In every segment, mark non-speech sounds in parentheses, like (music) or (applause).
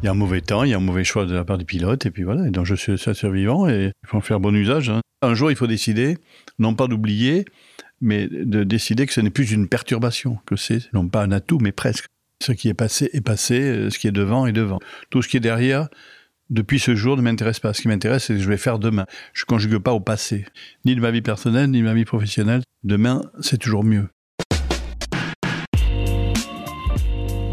Il y a un mauvais temps, il y a un mauvais choix de la part du pilote, et puis voilà. Et donc je suis ça survivant et il faut en faire bon usage. hein. Un jour, il faut décider, non pas d'oublier, mais de décider que ce n'est plus une perturbation, que c'est non pas un atout, mais presque. Ce qui est passé est passé, euh, ce qui est devant est devant. Tout ce qui est derrière, depuis ce jour, ne m'intéresse pas. Ce qui m'intéresse, c'est ce que je vais faire demain. Je ne conjugue pas au passé, ni de ma vie personnelle, ni de ma vie professionnelle. Demain, c'est toujours mieux.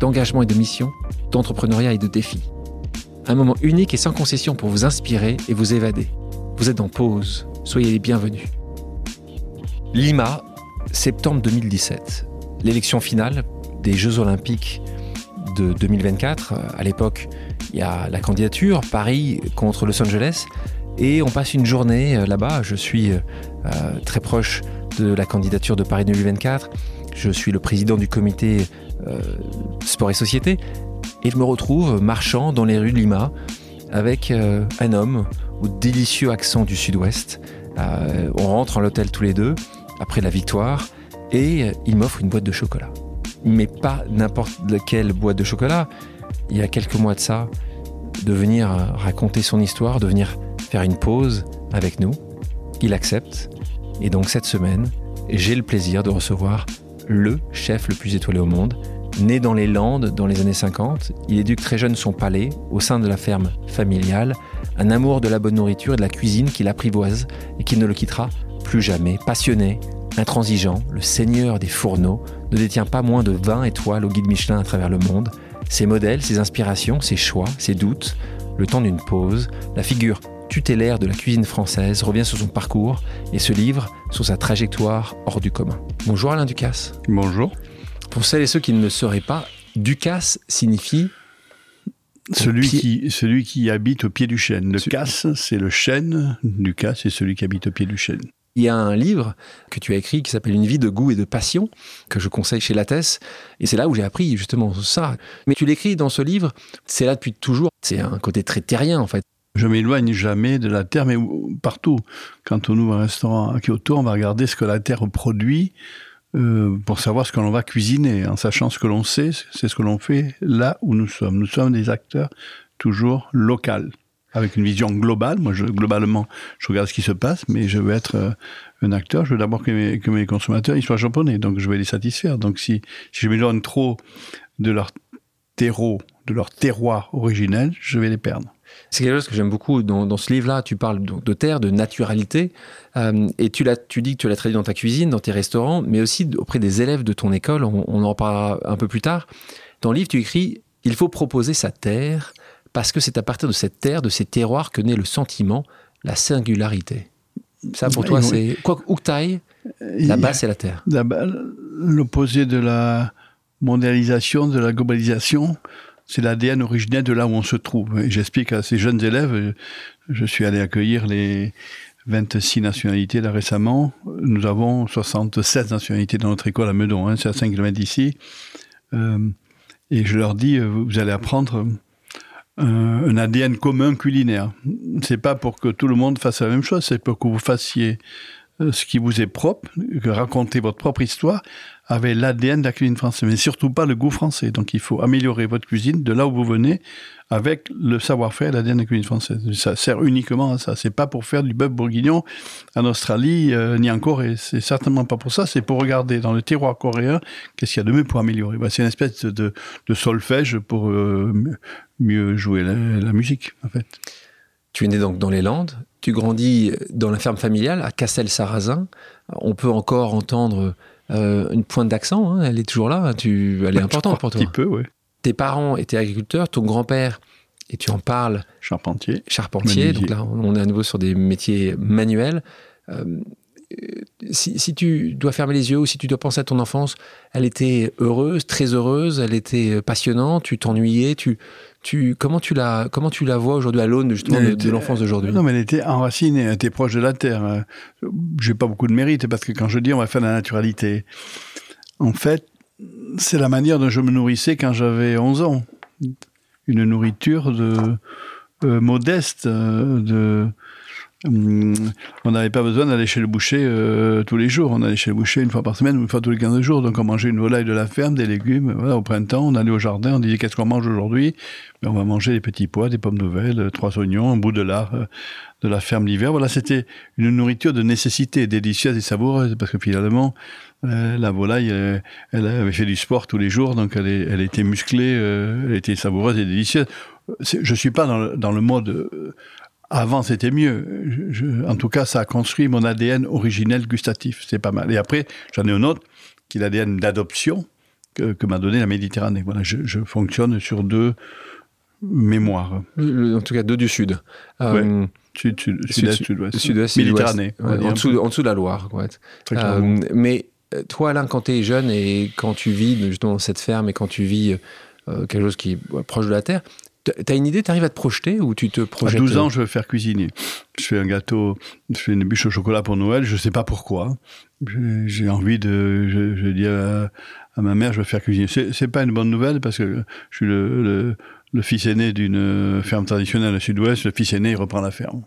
d'engagement et de mission, d'entrepreneuriat et de défis. Un moment unique et sans concession pour vous inspirer et vous évader. Vous êtes en pause, soyez les bienvenus. Lima, septembre 2017. L'élection finale des Jeux Olympiques de 2024. À l'époque, il y a la candidature, Paris contre Los Angeles, et on passe une journée euh, là-bas. Je suis euh, très proche de la candidature de Paris 2024. Je suis le président du comité euh, sport et société, et je me retrouve marchant dans les rues de Lima avec euh, un homme au délicieux accent du sud-ouest. Euh, on rentre en l'hôtel tous les deux après la victoire, et il m'offre une boîte de chocolat. Mais pas n'importe laquelle boîte de chocolat. Il y a quelques mois de ça, de venir raconter son histoire, de venir faire une pause avec nous. Il accepte. Et donc cette semaine, j'ai le plaisir de recevoir le chef le plus étoilé au monde. Né dans les Landes dans les années 50, il éduque très jeune son palais au sein de la ferme familiale, un amour de la bonne nourriture et de la cuisine qui l'apprivoise et qui ne le quittera plus jamais. Passionné, intransigeant, le seigneur des fourneaux ne détient pas moins de 20 étoiles au guide Michelin à travers le monde. Ses modèles, ses inspirations, ses choix, ses doutes, le temps d'une pause, la figure tutélaire de la cuisine française revient sur son parcours et se livre sur sa trajectoire hors du commun. Bonjour Alain Ducasse. Bonjour. Pour celles et ceux qui ne le sauraient pas, Ducasse signifie Celui pied- qui, celui qui habite au pied du chêne. Le Ce- casse, c'est le chêne. Du casse, c'est celui qui habite au pied du chêne. Il y a un livre que tu as écrit qui s'appelle Une vie de goût et de passion, que je conseille chez Lattès. Et c'est là où j'ai appris justement ça. Mais tu l'écris dans ce livre, c'est là depuis toujours. C'est un côté très terrien en fait. Je m'éloigne jamais de la terre, mais partout. Quand on ouvre un restaurant à Kyoto, on va regarder ce que la terre produit euh, pour savoir ce que l'on va cuisiner. En sachant ce que l'on sait, c'est ce que l'on fait là où nous sommes. Nous sommes des acteurs toujours locaux, avec une vision globale. Moi, globalement, je regarde ce qui se passe, mais je veux être euh, un acteur. Je veux d'abord que mes, consommateurs soient japonais, donc je vais les satisfaire. Donc si, si je m'éloigne trop de leur terreau, de leur terroir originel, je vais les perdre. C'est quelque chose que j'aime beaucoup dans, dans ce livre-là. Tu parles donc de terre, de naturalité, euh, et tu, tu dis que tu l'as traduit dans ta cuisine, dans tes restaurants, mais aussi auprès des élèves de ton école. On, on en parlera un peu plus tard. Dans le livre, tu écris Il faut proposer sa terre parce que c'est à partir de cette terre, de ces terroirs que naît le sentiment, la singularité. Ça, pour toi, c'est quoi où que t'ailles, là-bas, c'est la terre. L'opposé de la mondialisation, de la globalisation, c'est l'ADN originel de là où on se trouve. J'explique à ces jeunes élèves, euh, je suis allé accueillir les 26 nationalités là récemment. Nous avons 76 nationalités dans notre école à Meudon, hein, c'est à 5 km d'ici. Euh, et je leur dis, euh, vous allez apprendre un, ADN commun culinaire. C'est pas pour que tout le monde fasse la même chose, c'est pour que vous fassiez ce qui vous est propre, que raconter votre propre histoire avec l'ADN de la cuisine française, mais surtout pas le goût français. Donc il faut améliorer votre cuisine de là où vous venez avec le savoir-faire l'ADN de la cuisine française. Ça sert uniquement à ça. C'est pas pour faire du bœuf bourguignon en Australie euh, ni en Corée. C'est certainement pas pour ça. C'est pour regarder dans le terroir coréen qu'est-ce qu'il y a de mieux pour améliorer. Bah, c'est une espèce de, solfège pour euh, mieux- jouer la, la musique, en fait. Tu es né donc dans les Landes, tu grandis dans la ferme familiale à Castel-Sarrazin. On peut encore entendre euh, une pointe d'accent, hein, elle est toujours là, tu, elle est importante pour Un toi. petit peu, oui. Tes parents étaient agriculteurs, ton grand-père, et tu en parles, Charpentier. charpentier, Menuisier. donc là on est à nouveau sur des métiers manuels. Euh, si, si, tu dois fermer les yeux ou si tu dois penser à ton enfance, elle était heureuse, très heureuse, elle était passionnante, tu t'ennuyais, tu, tu, comment, tu la, comment tu la vois aujourd'hui à l'aune justement de, de l'enfance d'aujourd'hui? Non, mais elle était enracinée, elle était proche de la terre. J'ai pas beaucoup de mérite parce que quand je dis on va faire la naturalité, en fait, c'est la manière dont je me nourrissais quand j'avais 11 ans. Une nourriture de, euh, modeste, euh, de, on n'avait pas besoin d'aller chez le boucher euh, tous les jours. On allait chez le boucher une fois par semaine une fois tous les 15 jours. Donc on mangeait une volaille de la ferme, des légumes. Voilà, au printemps, on allait au jardin, on disait qu'est-ce qu'on mange aujourd'hui? Ben, On va manger des petits pois, des pommes nouvelles, trois oignons, un bout de lard de la ferme l'hiver. Voilà, c'était une nourriture de nécessité, délicieuse et savoureuse, parce que finalement, euh, la volaille, euh, elle avait fait du sport tous les jours, donc elle, était musclée, euh, elle était savoureuse et délicieuse. Je suis pas dans le mode avant c'était mieux. Je, en tout cas, ça a construit mon ADN originel gustatif. C'est pas mal. Et après, j'en ai un autre qui est l'ADN d'adoption que, que m'a donné la Méditerranée. Voilà, je, je, fonctionne sur deux mémoires. En tout cas, deux du sud. Ouais. Sud, sud, sud-est, sud-ouest. Sud-est, Méditerranée. Ouais, en, dessous, en, dessous, de la Loire. Quoi. mais toi, Alain, quand tu es jeune et quand tu vis justement cette ferme et quand tu vis euh, quelque chose qui est proche de la terre, tu as une idée, tu arrives à te projeter ou tu te projettes? À 12 ans, je veux faire cuisiner. Je fais un gâteau, je fais une bûche au chocolat pour Noël, je ne sais pas pourquoi. J'ai envie de. Je, je dis à, à, ma mère, je veux faire cuisiner. C'est pas une bonne nouvelle parce que je suis le, le, le fils aîné d'une ferme traditionnelle au sud-ouest. Le fils aîné, il reprend la ferme.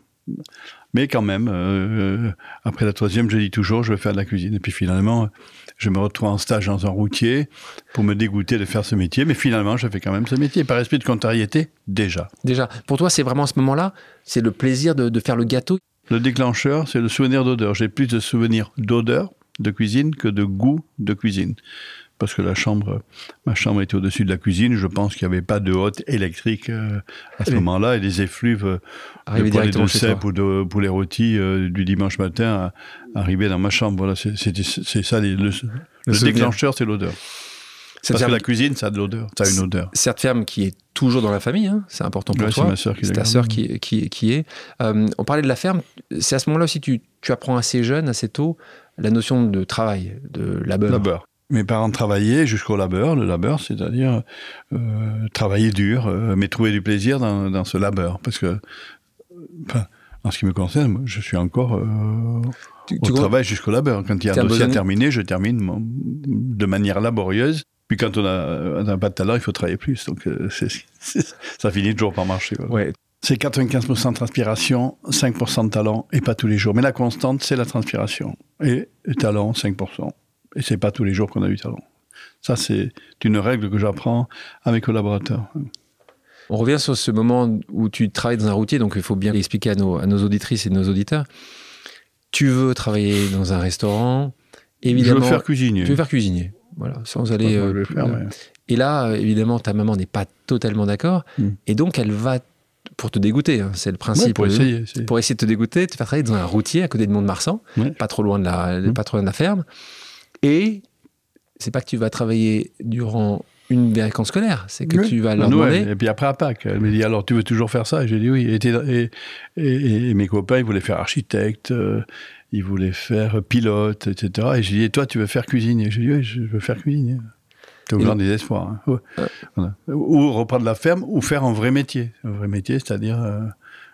Mais quand même, euh, après la troisième, je dis toujours, je veux faire de la cuisine. Et puis finalement, je me retrouve en stage dans un routier pour me dégoûter de faire ce métier. Mais finalement, je fais quand même ce métier par esprit de contrariété, déjà. Déjà. Pour toi, c'est vraiment à ce moment-là, c'est le plaisir de, de, faire le gâteau? Le déclencheur, c'est le souvenir d'odeur. J'ai plus de souvenirs d'odeur de cuisine que de goût de cuisine parce que la chambre, ma chambre était au-dessus de la cuisine. Je pense qu'il n'y avait pas de hotte électrique euh, à ce moment-là et les effluves euh, de poulet de cèpe ou de poulet rôti euh, du dimanche matin arrivaient dans ma chambre. Voilà, c'est ça. Le, le, le déclencheur, c'est l'odeur. Parce ferme, que la cuisine, ça a de l'odeur, ça a une odeur. Cette ferme qui est toujours dans la famille, hein, c'est important pour ouais, toi. C'est ta sœur qui, qui, qui, est. Euh, on parlait de la ferme, c'est à ce moment-là aussi tu, tu apprends assez jeune, assez tôt, la notion de travail, de labeur. Labeur mes parents travaillaient jusqu'au labeur, le labeur, c'est-à-dire euh, travailler dur, euh, mais trouver du plaisir dans, dans ce labeur. Parce que, enfin, en ce qui me concerne, moi, je suis encore euh, tu, au tu travail jusqu'au labeur. Quand il y a un dossier à terminer, je termine mon, de manière laborieuse. Puis quand on n'a pas de talent, il faut travailler plus. Donc c est, c est, ça finit toujours par marcher. Voilà. Ouais. C'est 95% de transpiration, 5% de talent, et pas tous les jours. Mais la constante, c'est la transpiration. Et le talent, 5%. Et c'est pas tous les jours qu'on a du talent. Ça, c'est une règle que j'apprends à mes collaborateurs. On revient sur ce moment où tu travailles dans un routier, donc il faut bien expliquer à nos, à nos auditrices et nos auditeurs. Tu veux travailler dans un restaurant, évidemment. Je veux faire cuisinier. Tu veux faire cuisinier, voilà, sans aller. Euh, faire, euh, Et là, évidemment, ta maman n'est pas totalement d'accord, mm. et donc elle va pour te dégoûter, hein, c'est le principe. Ouais, pour, essayer, essayer, pour essayer de te dégoûter, te faire travailler dans un routier à côté de Mont-de-Marsan, ouais. pas trop loin de la, mm. pas trop loin de la ferme. Et c'est pas que tu vas travailler durant une vacances scolaire, c'est que oui, tu vas leur Noël, demander. Et puis après à Pâques, elle me dit alors tu veux toujours faire ça? Et j'ai dit oui. Et, et, et, et, mes copains ils voulaient faire architecte, euh, ils voulaient faire pilote, etc. Et j'ai dit et toi tu veux faire cuisinier? J'ai dit oui, je veux faire cuisinier. T'es au grand désespoir. Hein. Ouais. Euh. Voilà. Ou reprendre la ferme ou faire un vrai métier, un vrai métier, c'est-à-dire euh,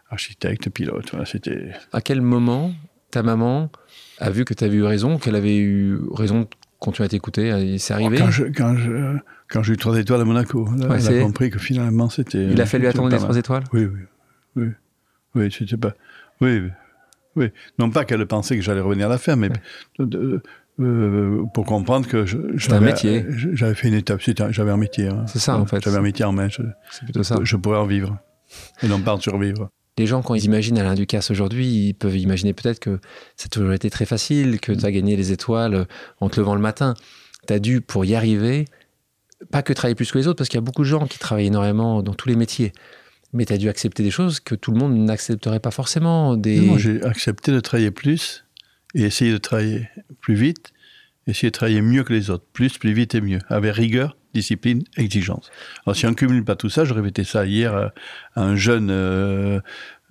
architecte, pilote. Voilà, c'était. À quel moment ta maman a vu que tu avais eu raison, qu'elle avait eu raison de continuer à t'écouter C'est arrivé Quand quand je, quand j'ai eu trois étoiles à Monaco, là, ouais, elle a compris que finalement c'était. Il a fallu attendre les trois étoiles? Oui, oui. Oui, oui c'était pas. Oui, oui. Non pas qu'elle pensait que j'allais revenir à la ferme, mais ouais. de, euh, pour comprendre que. J'avais fait une étape, j'avais un métier. Hein. C'est ça en fait. J'avais un métier en main. C'est plutôt ça. Je pourrais en vivre et non pas en survivre les gens, quand ils imaginent Alain Ducasse aujourd'hui, ils peuvent imaginer peut-être que ça a toujours été très facile, que tu as gagné les étoiles en te levant le matin. Tu as dû, pour y arriver, pas que travailler plus que les autres, parce qu'il y a beaucoup de gens qui travaillent énormément dans tous les métiers. Mais tu as dû accepter des choses que tout le monde n'accepterait pas forcément. Des... Moi, j'ai accepté de travailler plus et essayer de travailler plus vite, essayer de travailler mieux que les autres. Plus, plus vite et mieux, avec rigueur discipline, exigence. Alors si on ne cumule pas tout ça, je répétais ça hier à, un jeune euh,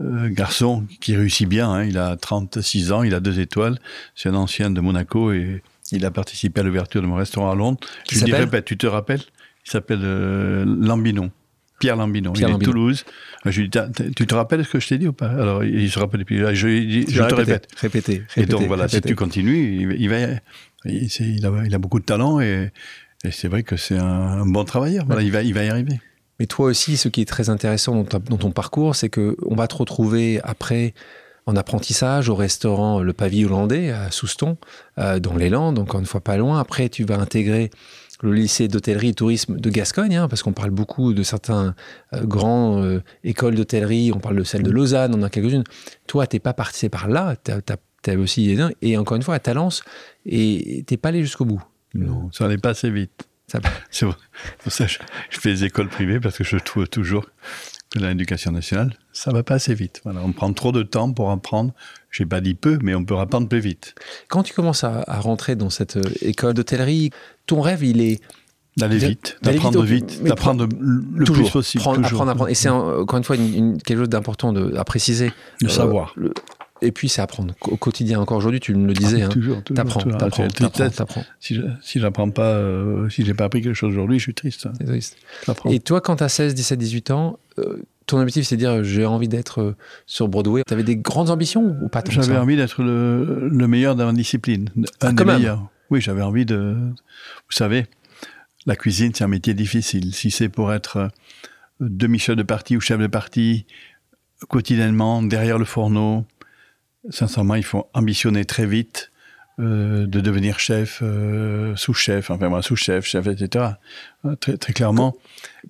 euh, garçon qui réussit bien. Hein. Il a 36 ans, il a deux étoiles. C'est un ancien de Monaco et il a participé à l'ouverture de mon restaurant à Londres. Qui je lui dis, répète, tu te rappelles? Il s'appelle euh, Lambinon. Pierre Lambinon. Pierre il Lambinon. est de Toulouse. Je lui dis, tu te rappelles ce que je t'ai dit ou pas? Alors, il se rappelle. Puis là, je dis, je te répète. Répétez. Et donc voilà, si tu continues, il, il va, il a, il a beaucoup de talent et, et c'est vrai que c'est un, bon travailleur. Il va, il va y arriver. Mais toi aussi, ce qui est très intéressant dans, ton parcours, c'est que on va te retrouver après en apprentissage au restaurant Le Pavillon Hollandais à Souston, euh, dans les Landes, encore une fois pas loin. Après, tu vas intégrer le lycée d'hôtellerie et tourisme de Gascogne, hein, parce qu'on parle beaucoup de certains euh, grands euh, écoles d'hôtellerie. On parle de celle de Lausanne, on en a quelques-unes. Toi, t'es pas parti par là. As, aussi et encore une fois, à Talence, et t'es pas allé jusqu'au bout. Non, ça n'allait pas assez vite. Ça- (laughs) C'est pour pour ça que je, je fais des écoles privées parce que je trouve toujours que l'éducation nationale, ça va pas assez vite. Voilà, on prend trop de temps pour apprendre. J'ai pas dit peu, mais on peut apprendre plus vite. Quand tu commences à, à rentrer dans cette euh, école d'hôtellerie, ton rêve, il est D'aller vite, d'apprendre vite, d'apprendre le toujours plus possible. prendre, toujours. apprendre, apprendre. Et c'est encore une fois une- une- quelque chose d'important à préciser. Le Euh, savoir. le- et puis c'est apprendre au quotidien. Encore aujourd'hui, tu me le disais. hein. toujours, toujours. T'apprends, t'apprends, t'apprends. Si je si j'apprends pas, euh, si j'ai pas appris quelque chose aujourd'hui, je suis triste. hein. Triste. Et toi, quand tu as 16, 17, 18 ans, euh, ton objectif, c'est de dire j'ai envie d'être euh, sur Broadway. Tu avais des grandes ambitions ou pas J'avais envie d'être le, le meilleur dans ma discipline. Ah, Un quand des meilleurs. Oui, j'avais envie de. Vous savez, la cuisine, c'est un métier difficile. Si c'est pour être demi-chef de partie ou chef de partie quotidiennement derrière le fourneau, sincèrement, il faut ambitionner très vite euh, de devenir chef, euh, sous-chef, enfin moi, sous-chef, chef, etc. Euh, Très, très clairement,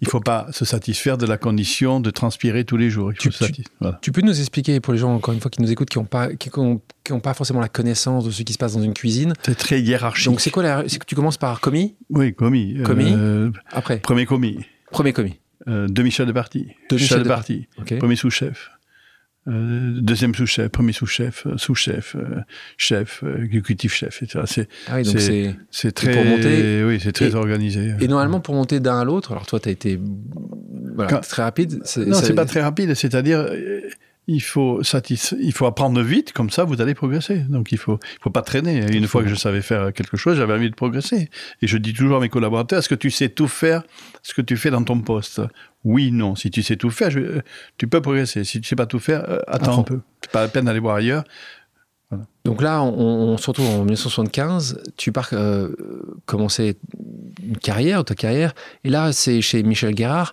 il ne faut pas se satisfaire de la condition de transpirer tous les jours. Il faut Tu- se satis- voilà. Tu peux nous expliquer pour les gens, encore une fois, qui nous écoutent, qui n'ont pas, qui, ont- qui ont pas forcément la connaissance de ce qui se passe dans une cuisine. C'est très hiérarchique. Donc c'est quoi la, c'est que tu commences par commis, Oui, commis. Commis. Euh, après premier commis. premier commis. Demi-chef de partie. Demi-chef chef de de partie. Premier sous-chef. Euh, deuxième sous-chef, premier sous-chef, euh, sous-chef, euh, chef, exécutif chef, etc. C'est, Ah oui, C'est- très, pour monter- oui, c'est très et- organisé. Et normalement, pour monter d'un à l'autre, alors toi, tu as été voilà, Quand- très rapide. non, c'est pas très rapide. C'est-à-dire, il faut satis- il faut apprendre vite, comme ça, vous allez progresser. Donc, il faut, il faut pas traîner. Une fois que je savais faire quelque chose, j'avais envie de progresser. Et je dis toujours à mes collaborateurs, est-ce que tu sais tout faire, ce que tu fais dans ton poste? Oui, non. Si tu sais tout faire, je- tu peux progresser. Si tu sais pas tout faire, euh, attends un peu. C'est pas la peine d'aller voir ailleurs. Donc là, on, on se retrouve en 1975. Tu pars euh, commencer une carrière, ta carrière. Et là, c'est chez Michel Guérard.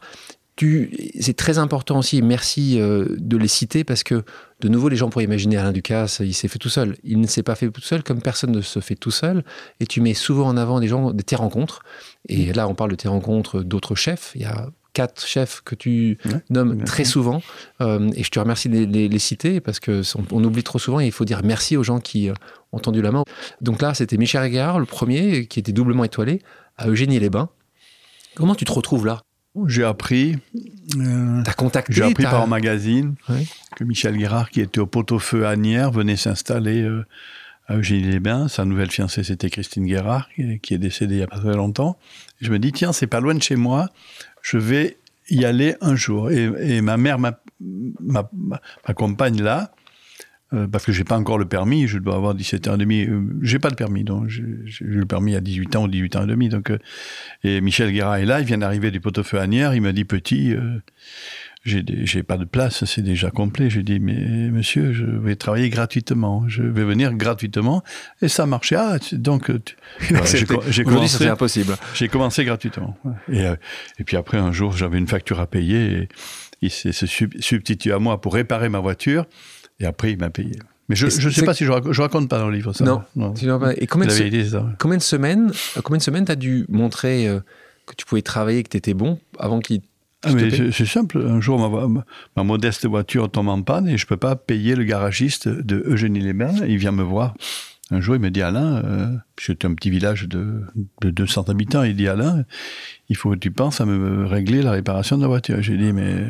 C'est très important aussi, merci euh, de les citer parce que de nouveau, les gens pourraient imaginer Alain Ducasse, il s'est fait tout seul. Il ne s'est pas fait tout seul comme personne ne se fait tout seul. Et tu mets souvent en avant des gens, de tes rencontres. Et là, on parle de tes rencontres d'autres chefs. Il y a quatre chefs que tu Ouais, nommes très souvent. Euh, et je te remercie de les, les- les citer parce que on, on oublie trop souvent et il faut dire merci aux gens qui euh, ont tendu la main. Donc là, c'était Michel Guérard, le premier, qui était doublement étoilé, à Eugénie-les-Bains. Comment tu te retrouves là? J'ai appris, euh, T'as contacté j'ai appris par un magazine Ouais. que Michel Guérard, qui était au pot-au-feu à Agnières, venait s'installer euh, à Eugénie-les-Bains. Sa nouvelle fiancée, c'était Christine Guérard, qui, qui est décédée il n'y a pas très longtemps. Je me dis, tiens, c'est pas loin de chez moi, je vais y aller un jour. Et, et ma mère m'a- m'a- m'a- m'accompagne là, euh, parce que j'ai pas encore le permis, je dois avoir 17 ans et demi. Euh, j'ai pas le permis, donc j'ai eu le permis à 18 ans ou 18 ans et demi. Donc, euh, et Michel Guérard est là, il vient d'arriver du pot-au-feu à Agnières, il m'a dit, petit, euh, j'ai pas de place, c'est déjà complet. J'ai dit, mais monsieur, je vais travailler gratuitement, je vais venir gratuitement. Et ça marchait. Ah, donc, (laughs) j'ai commencé, impossible. j'ai commencé gratuitement. Et, et puis après, un jour, j'avais une facture à payer et il s'est se sub- substitué à moi pour réparer ma voiture. Et après, il m'a payé. Mais je ne sais c'est- pas si je raconte, je raconte pas dans le livre ça. Non. Tu pas- Et combien de, se- c'est ça. combien de semaines, euh, combien de semaines t'as dû montrer euh, que tu pouvais travailler, que t'étais bon avant qu'il Ah, c'est c'est simple. Un jour, ma, ma- modeste voiture tombe en panne et je peux pas payer le garagiste de Eugénie-les-Bains. Il vient me voir. Un jour, il me dit Alain, euh, c'était un petit village de, de 200 habitants. Il dit Alain, il faut que tu penses à me régler la réparation de la voiture. J'ai dit mais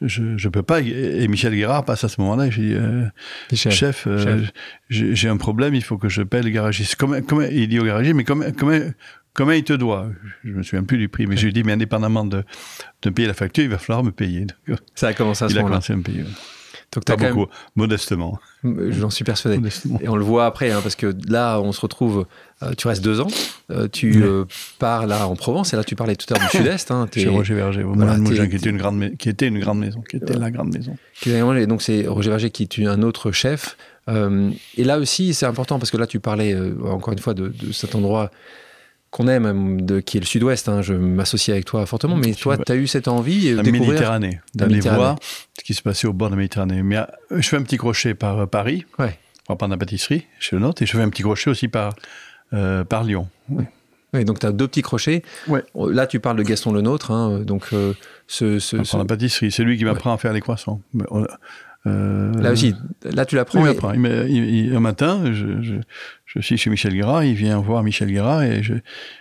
je, je peux pas. Et Michel Guérard passe à ce moment-là. J'ai dit euh, Michel. chef, euh, chef. j'ai un problème. Il faut que je paie le garagiste. Comment, comment, il dit au garagiste mais comment, comment, il te doit? Je me souviens plus du prix, mais je lui dit, mais indépendamment de, de payer la facture, il va falloir me payer. Ça a commencé à ce il a moment-là. commencé à me payer. Donc, Pas quand même- beaucoup, modestement. J'en suis persuadé. Et on le voit après, hein, parce que là, on se retrouve. euh, tu restes deux ans. euh, tu euh, pars là en Provence. Et là, tu parlais tout à l'heure du (laughs) Sud-Est. Hein, Chez Roger Verger, au voilà, Moulin qui était une grande, qui était une grande maison, qui était la grande maison. et donc, c'est Roger Verger qui est un autre chef. Et là aussi, c'est important parce que là, tu parlais encore une fois de, de cet endroit qu'on aime, de, qui est le Sud-Ouest. hein, je m'associe avec toi fortement. Mais toi, Ouais. tu as eu cette envie de La découvrir. Méditerranée, d'aller voir ce qui se passait au bord de la Méditerranée. Mais euh, je fais un petit crochet par euh, Paris, Ouais. prendre la pâtisserie, chez le nôtre, et je fais un petit crochet aussi par, euh, par Lyon. Oui, donc tu as deux petits crochets. Ouais. Là, tu parles de Gaston Le Nôtre. hein, donc, euh, ce, la pâtisserie, c'est lui qui m'apprend à faire les croissants. Euh, là aussi, là, tu l'apprends. Et- m'apprend. Il un matin, je, je, je suis chez Michel Guérard, il vient voir Michel Guérard et je,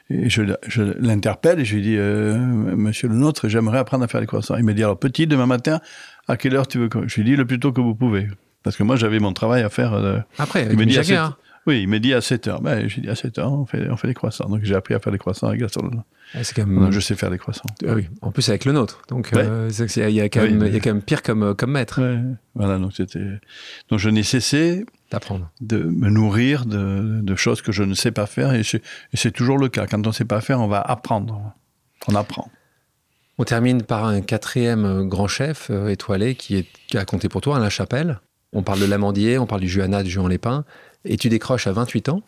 et je, je l'interpelle et je lui dis euh, Monsieur le nôtre, j'aimerais apprendre à faire les croissants. Il me dit alors petit, demain matin, à quelle heure tu veux que... Je lui dis le plus tôt que vous pouvez. Parce que moi, j'avais mon travail à faire. euh, Après, il me dit Michel 7 Guérard. Oui, il me dit à 7 heures. Ben, j'ai dit à 7 heures, on fait, on fait les croissants. Donc j'ai appris à faire les croissants avec. Ah, C'est quand même. Je sais faire les croissants. Ah oui, en plus avec le nôtre. Donc, Ouais. euh, il y, a quand même- mais- il y a quand même pire comme, comme maître Ouais. Voilà, donc c'était. Donc je n'ai cessé d'apprendre. de me nourrir de, de choses que je ne sais pas faire et, c'est toujours le cas. Quand on ne sait pas faire, on va apprendre. On apprend. On termine par un quatrième euh, grand chef euh, étoilé qui, est, qui a compté pour toi, Alain Chapelle. On parle de l'amandier, on parle du Juana, du Juan Lépin. Et tu décroches à 28 ans.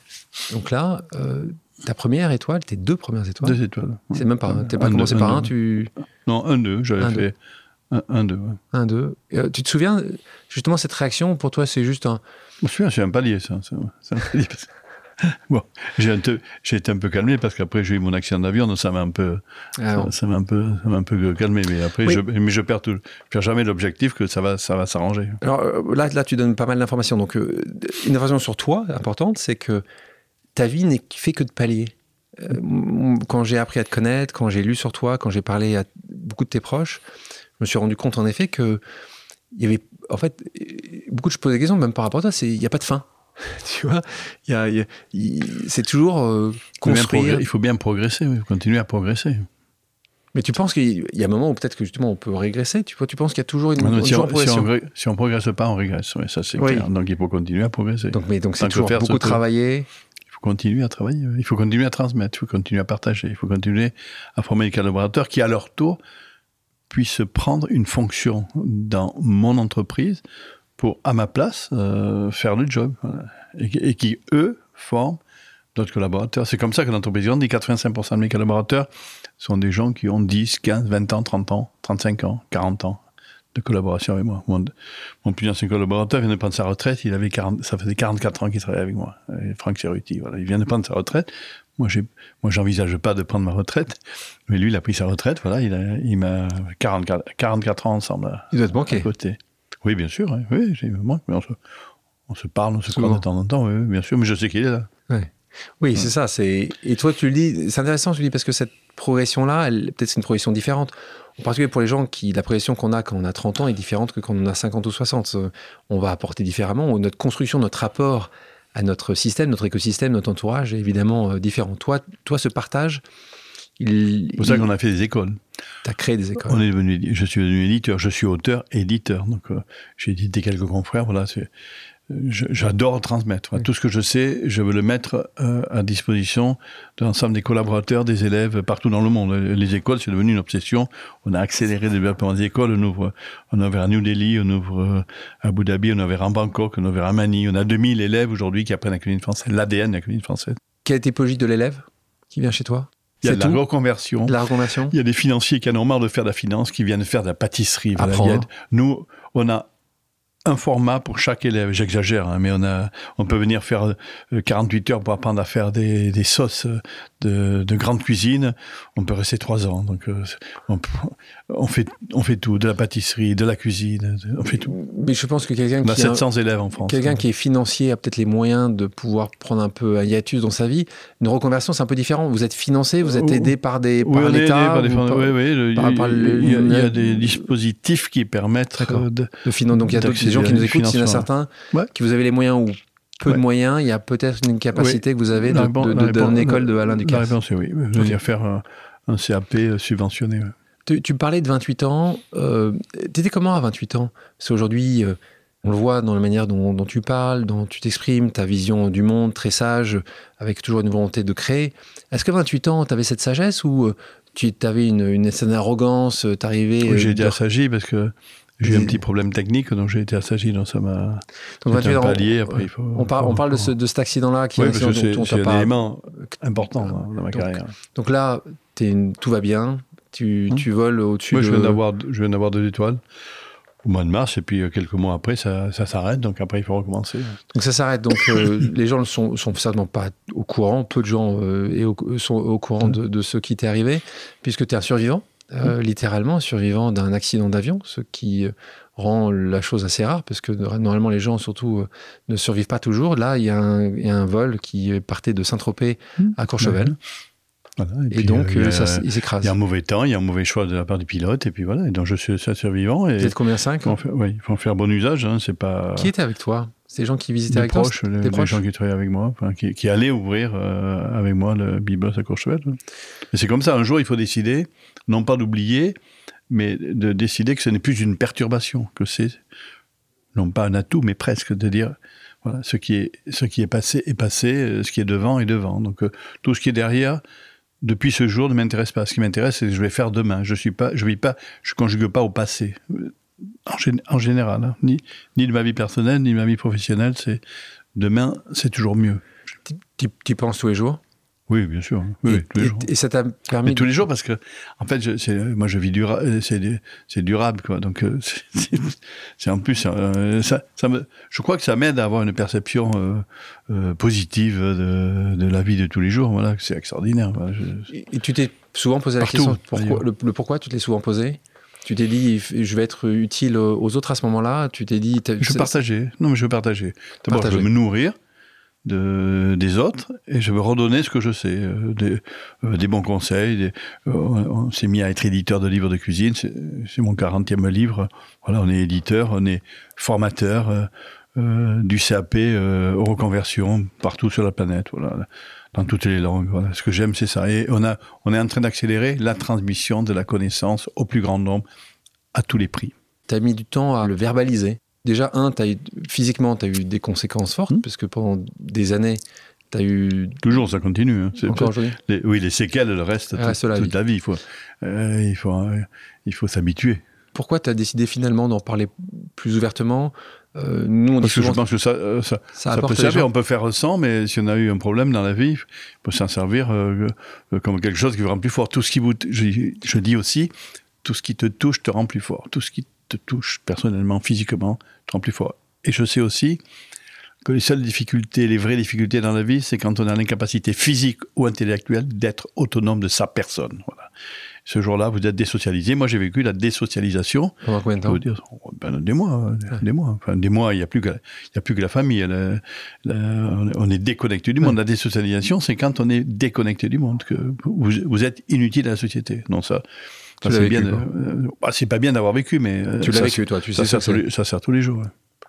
Donc là, euh, ta première étoile, tes deux premières étoiles. Deux étoiles. C'est même pas. T'es pas Un, commencé deux, par un, tu. Non, un, deux. J'avais Un, fait un, un, deux. ouais. Un, deux. Euh, tu te souviens, justement, cette réaction, pour toi, c'est juste un. Je me souviens, c'est un palier, ça. C'est un palier. (laughs) (laughs) bon, j'ai été un peu calmé parce qu'après j'ai eu mon accident d'avion, donc ça m'a un peu, Ah, ça, ça m'a un peu, ça m'a un peu calmé. Mais après, Oui. je, mais je perds tout, je perds jamais l'objectif que ça va, ça va s'arranger. Alors euh, là, là, tu donnes pas mal d'informations. Donc, euh, une information sur toi importante, c'est que ta vie n'est fait que de paliers. Euh, quand j'ai appris à te connaître, quand j'ai lu sur toi, quand j'ai parlé à beaucoup de tes proches, je me suis rendu compte en effet que il y avait, en fait, beaucoup de je pose des questions, même par rapport à toi, c'est il n'y a pas de fin. (laughs) tu vois, il y a, y a- c'est toujours euh, Il faut, bien construire. il faut bien progresser, oui, continuer à progresser. Mais tu penses qu'il y a un moment où peut-être que justement on peut régresser Tu, vois, tu penses qu'il y a toujours une, Ah non, si, toujours on, une progression si, on, ré- si on progresse pas, on régresse. Ça c'est Oui. clair. Donc il faut continuer à progresser. Donc, mais donc c'est toujours beaucoup travailler. Il faut continuer à travailler. Il faut continuer à transmettre. Il faut continuer à partager. Il faut continuer à former des collaborateurs qui, à leur tour, puissent prendre une fonction dans mon entreprise pour, à ma place, euh, faire le job. Voilà. Et, qui- et qui, eux, forment d'autres collaborateurs. C'est comme ça que l'entreprise grandit. 85% de mes collaborateurs sont des gens qui ont 10, 15, 20 ans, 30 ans, 35 ans, 40 ans de collaboration avec moi. Mon, mon plus ancien collaborateur vient de prendre sa retraite. Il avait 40, ça faisait 44 ans qu'il travaillait avec moi. Et Franck Cerruti, voilà. Il vient de prendre sa retraite. Moi, j'ai, moi, j'envisage pas de prendre ma retraite. Mais lui, il a pris sa retraite. Voilà. Il a, il m'a 44, 44 ans ensemble. à- Il doit te à manquer. côté. Oui, bien sûr. Oui, oui j'ai- moi, mais on se, on se parle, on se croise de temps en temps. Oui, bien sûr. Mais je sais qu'il est là. Oui, c'est ça. C'est et toi tu le dis. C'est intéressant. Tu le dis parce que cette progression-là, elle- peut-être c'est une progression différente. En particulier pour les gens qui la progression qu'on a quand on a 30 ans est différente que quand on a 50 ou 60. Euh, On va apporter différemment. Notre construction, notre rapport à notre système, notre écosystème, notre entourage est évidemment euh, différent. Toi, toi, ce partage, C'est pour ça qu'on a fait des écoles. as créé des écoles. On est devenu, je suis devenu éditeur, je suis auteur, éditeur. Donc, euh, j'ai édité quelques confrères. Voilà, euh, j'adore transmettre. Tout ce que je sais, je veux le mettre euh, à disposition de l'ensemble des collaborateurs, des élèves partout dans le monde. Les écoles, c'est devenu une obsession. On a accéléré le développement des écoles. On ouvre, on a ouvert à New Delhi, on ouvre à Abu Dhabi, on a ouvert à Bangkok, on a ouvert à Manille. On a 2000 élèves aujourd'hui qui apprennent la cuisine française, l'ADN de la cuisine française. Quelle est typologie de l'élève qui vient chez toi? Il y a de la tout reconversion. De la reconversion Il y a des financiers qui en ont marre de faire de la finance, qui viennent faire de la pâtisserie. Voilà, Apprends, il y a-. Nous, on a un format pour chaque élève. J'exagère, hein, mais on a, on peut venir faire euh, 48 heures pour apprendre à faire des, des sauces euh, de, de grande cuisine. On peut rester trois ans. Donc, euh, on, peut- on fait, on fait tout, de la pâtisserie, de la cuisine, de- on fait tout. Mais je pense que quelqu'un qui a- 700 élèves en France. Quelqu'un qui est financier a peut-être les moyens de pouvoir prendre un peu un hiatus dans sa vie. Une reconversion, c'est un peu différent. Vous êtes financé, vous êtes Oh. aidé par des Oui, par l'État, oui, il, y a, des dispositifs qui permettent de, de finan- Donc il y a d'autres- des gens qui nous écoutent, s'il y en a certains Ouais. qui vous avez les moyens ou peu de moyens, il y a peut-être une capacité que vous avez de, donner une école de Alain Ducasse. La réponse est oui. Je veux dire faire un, CAP subventionné. Tu, tu, parlais de 28 ans. Euh, tu étais comment à 28 ans? C'est aujourd'hui, euh, on le voit dans la manière dont, tu parles, dont tu t'exprimes, ta vision du monde très sage, avec toujours une volonté de créer. Est-ce que 28 ans, tu avais cette sagesse ou euh, tu avais une, une certaine arrogance T'arrivais oui, J'ai été assagi parce que j'ai eu un petit problème technique, donc j'ai été assagi, donc ça m'a. Un palier, après, il faut, on, parle, on parle de, ce, de cet accident-là qui est, parce que c'est un élément important dans, ma carrière. Donc là, tout va bien, tu, hum. tu voles au-dessus Moi, je viens d'avoir, je viens d'avoir deux étoiles au mois de mars, et puis euh, quelques mois après, ça, ça s'arrête, donc après, il faut recommencer. Donc ça s'arrête, donc euh, (laughs) les gens ne sont, sont, certainement pas au courant, peu de gens euh, sont au courant de, de, ce qui t'est arrivé, puisque tu es un survivant, hum. littéralement un survivant d'un accident d'avion, ce qui rend la chose assez rare, parce que normalement les gens surtout ne survivent pas toujours. Là, il y, a un, y a un vol qui partait de Saint-Tropez à Courchevel et, donc, euh, ça, il s'écrase. Il y a un mauvais temps, il y a un mauvais choix de la part du pilote, et puis voilà. Et donc, je suis un survivant. Et Vous êtes combien, 5 Oui, il faut en faire bon usage. Hein, c'est pas... Qui était avec toi? C'est des gens qui visitaient avec proches, toi Des proches, gens qui travaillaient avec moi, qui, qui, allaient ouvrir euh, avec moi le Biblos à Courchevel. Et c'est comme ça, un jour, il faut décider, non pas d'oublier, mais de décider que ce n'est plus une perturbation, que c'est, non pas un atout, mais presque, de dire, voilà, ce qui est, ce qui est passé est passé, euh, ce qui est devant est devant. Donc, tout ce qui est derrière, depuis ce jour, ne m'intéresse pas. Ce qui m'intéresse, c'est ce que je vais faire demain. Je suis pas, je vis pas, je conjugue pas au passé. En, général, hein. ni, ni de ma vie personnelle, ni de ma vie professionnelle. C'est demain, c'est toujours mieux. Tu penses tous les jours? Oui, bien sûr. Oui, et, tous les jours. et, ça t'a permis. Mais tous les jours, parce que, en fait, je, moi, je vis durable, c'est durable, quoi. Donc, euh, (laughs) c'est en plus, euh, ça, ça me, je crois que ça m'aide à avoir une perception euh, positive de, de, la vie de tous les jours. Voilà, c'est extraordinaire. Et, tu t'es souvent posé la question, pourquoi, le, pourquoi tu te l'es souvent posé? Tu t'es dit, je vais être utile aux autres à ce moment-là? Tu t'es dit. Je veux partager. Non, mais je veux partager. D'abord, je veux me nourrir de, des autres et je veux redonner ce que je sais, euh, des, euh, des, bons conseils. Euh, on, s'est mis à être éditeur de livres de cuisine, c'est mon 40e livre. Voilà, on est éditeur, on est formateur du CAP aux reconversions partout sur la planète, voilà, dans toutes les langues. Voilà. Ce que j'aime, c'est ça. Et on, a, on est en train d'accélérer la transmission de la connaissance au plus grand nombre à tous les prix. Tu as mis du temps à le verbaliser Déjà, un, as eu, physiquement, tu as eu des conséquences fortes, hmm. parce que pendant des années, tu as eu. Toujours, ça continue. Hein. Encore Oui, les séquelles, le reste, toute, la, vie. vie. Il faut, euh, il faut, euh, il faut s'habituer. Pourquoi tu as décidé finalement d'en parler plus ouvertement? Euh, nous, on Parce que je pense que ça, ça, ça, peut servir. On peut faire sans, mais si on a eu un problème dans la vie, il faut s'en servir comme quelque chose qui vous rend plus fort. Tout ce qui vous, je, je dis aussi, tout ce qui te touche te rend plus fort. Tout ce qui te touche personnellement, physiquement, te plus fort. Et je sais aussi que les seules difficultés, les vraies difficultés dans la vie, c'est quand on a l'incapacité physique ou intellectuelle d'être autonome de sa personne. Voilà. Ce jour-là, vous êtes désocialisé. Moi, j'ai vécu la désocialisation. Pendant combien de temps dire, ben, Des mois. Des mois. Enfin, des mois, il n'y a, plus que, y a plus que la famille. on est déconnecté du monde. La désocialisation, c'est quand on est déconnecté du monde, que vous, vous êtes inutile à la société. Non, ça, c'est bien. Euh, bah, c'est pas bien d'avoir vécu, mais euh, tu l'as vécu, toi. Tu ça, sais, sert tous ça sert tous les jours.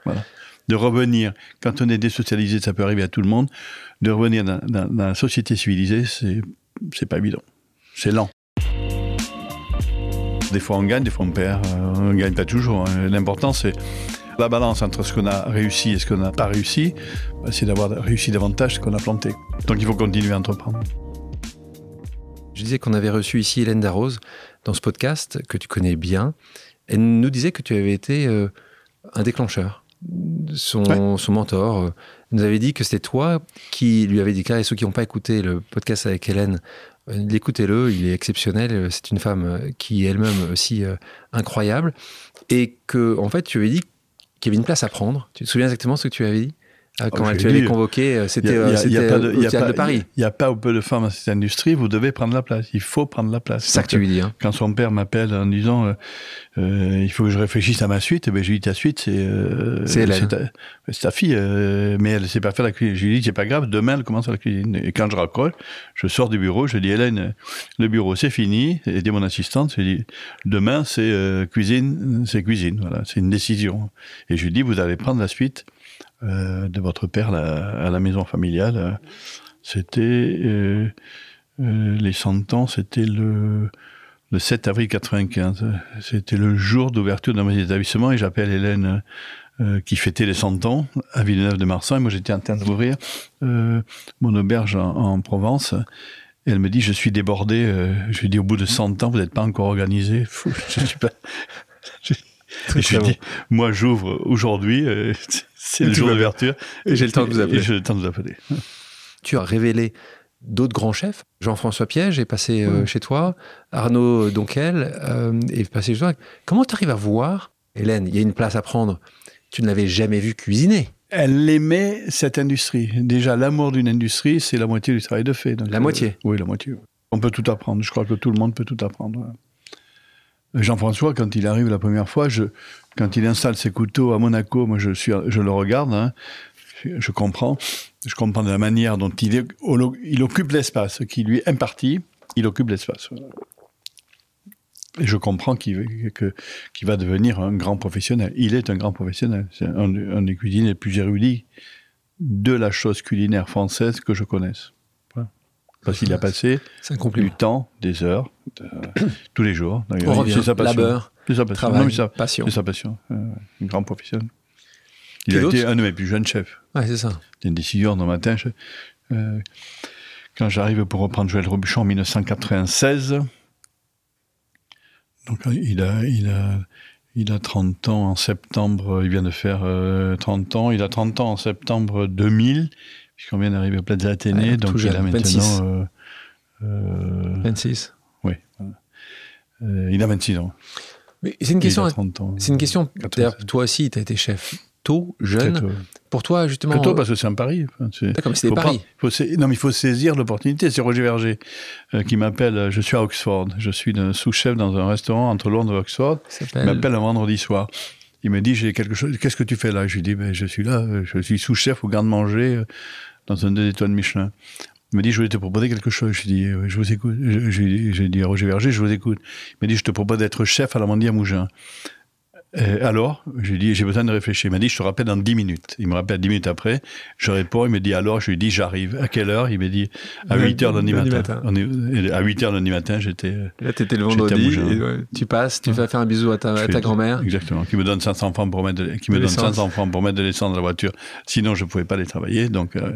Voilà. De revenir, quand on est désocialisé, ça peut arriver à tout le monde. De revenir dans, dans la société civilisée, c'est c'est pas évident. C'est lent. Des fois on gagne, des fois on perd. Euh, on gagne pas toujours. Hein. L'important c'est la balance entre ce qu'on a réussi et ce qu'on n'a pas réussi. Bah, c'est d'avoir réussi davantage ce qu'on a planté. Donc il faut continuer à entreprendre. Je disais qu'on avait reçu ici Hélène Darroze dans ce podcast, que tu connais bien. Elle nous disait que tu avais été euh, un déclencheur. Son, son mentor euh, nous avait dit que c'était toi qui lui avait déclaré, ceux qui n'ont pas écouté le podcast avec Hélène, euh, écoutez-le, il est exceptionnel, c'est une femme qui est elle-même aussi incroyable, et que en fait tu avais dit qu'il y avait une place à prendre. Tu te souviens exactement ce que tu avais dit? Ah, quand oh, tu avais convoqué, euh, c'était au théâtre de Paris. Il n'y a pas ou peu de femmes dans cette industrie, vous devez prendre la place. Il faut prendre la place. C'est ça que tu lui dis. Hein. Quand son père m'appelle en disant euh, euh, il faut que je réfléchisse à ma suite, eh ben, je lui dis ta suite, c'est c'est ta, fille, mais elle ne sait pas faire la cuisine. Je lui dis c'est pas grave, demain elle commence à la cuisine. Et quand je raccroche, je sors du bureau, je dis Hélène, le bureau c'est fini. Et dis mon assistante, je dis demain c'est cuisine, c'est cuisine. Voilà, c'est une décision. Et je lui dis vous allez prendre la suite euh, de votre père à la maison familiale. C'était les 100 ans, c'était le, le 7 avril 95. C'était le jour d'ouverture de mon établissement et j'appelle Hélène qui fêtait les 100 ans à Villeneuve de Marsan. Moi, j'étais en train d'ouvrir mon auberge en, Provence. Et elle me dit, je suis débordé. je lui dis, au bout de 100 ans, vous n'êtes pas encore organisé. (laughs) je suis pas... Et (laughs) je dis, moi j'ouvre aujourd'hui, euh, (laughs) c'est le jour d'ouverture. Et j'ai le temps de vous appeler. j'ai le temps de vous appeler. (laughs) Tu as révélé d'autres grands chefs. Jean-François Piège est passé euh, chez toi, Arnaud Donquel euh, est passé chez toi. Comment tu arrives à voir, Hélène, il y a une place à prendre, tu ne l'avais jamais vu cuisiner elle aimait cette industrie. Déjà, l'amour d'une industrie, c'est la moitié du travail de fait. la moitié Oui, la moitié. On peut tout apprendre. Je crois que tout le monde peut tout apprendre. Jean-François, quand il arrive la première fois, je, quand il installe ses couteaux à Monaco, moi je, suis, je le regarde, hein, je, comprends, je comprends de la manière dont il, il occupe l'espace, qui lui est imparti, il occupe l'espace. Et je comprends qu'il va devenir un grand professionnel. Il est un grand professionnel. C'est un, un, des cuisiniers les plus érudits de la chose culinaire française que je connaisse. Parce qu'il a passé du temps, des heures, euh, tous les jours. C'est sa passion. Labeur, c'est sa passion. Travail, sa, passion. C'est sa passion. Euh, une grande professionnel. Il a été un de mes plus jeunes chefs. Ouais, c'est ça. Il y a une décision dans matin. Euh, quand j'arrive pour reprendre Joël Robuchon en 1996, donc il a, il a, il a 30 ans en septembre, il vient de faire 30 ans, il a 30 ans en septembre 2000, puisqu'on vient d'arriver au Plaza Athénée, donc il a maintenant... 26. Euh, euh, oui. Euh, il a 26 ans. Mais c'est une question. C'est une question. Toi aussi, tu as été chef tôt, jeune. Pour toi, justement. Tôt, parce que c'est un pari. D'accord, mais c'est Paris. non, mais il faut saisir l'opportunité. C'est Roger Verger qui m'appelle. Je suis à Oxford. Je suis sous-chef dans un restaurant entre Londres et Oxford. Il m'appelle un vendredi soir. Il me dit J'ai quelque chose. Qu'est-ce que tu fais là? Je lui dis ben, Je suis là. Je suis sous-chef au garde-manger dans un deux étoiles Michelin. Il me dit, je voulais te proposer quelque chose. Je lui dis, je vous écoute. J'ai dit à Roger Verger, je vous écoute. Il m'a dit, je te propose d'être chef à la Mandia Mougin. Euh, alors, j'ai dit, j'ai besoin de réfléchir. Il m'a dit, je te rappelle dans 10 minutes. Il me rappelle 10 minutes après. Je réponds, il me dit, alors, je lui dis, j'arrive. À quelle heure? Il me dit, à 8 heures lundi matin. à 8 heures lundi matin, j'étais. Là, t'étais le vendredi. tu passes, tu vas faire un bisou à ta, grand-mère. Exactement. Qui me donne 500 francs pour mettre de, qui me donne 500 francs pour mettre de l'essence dans la voiture. Sinon, je pouvais pas les travailler. Donc, euh,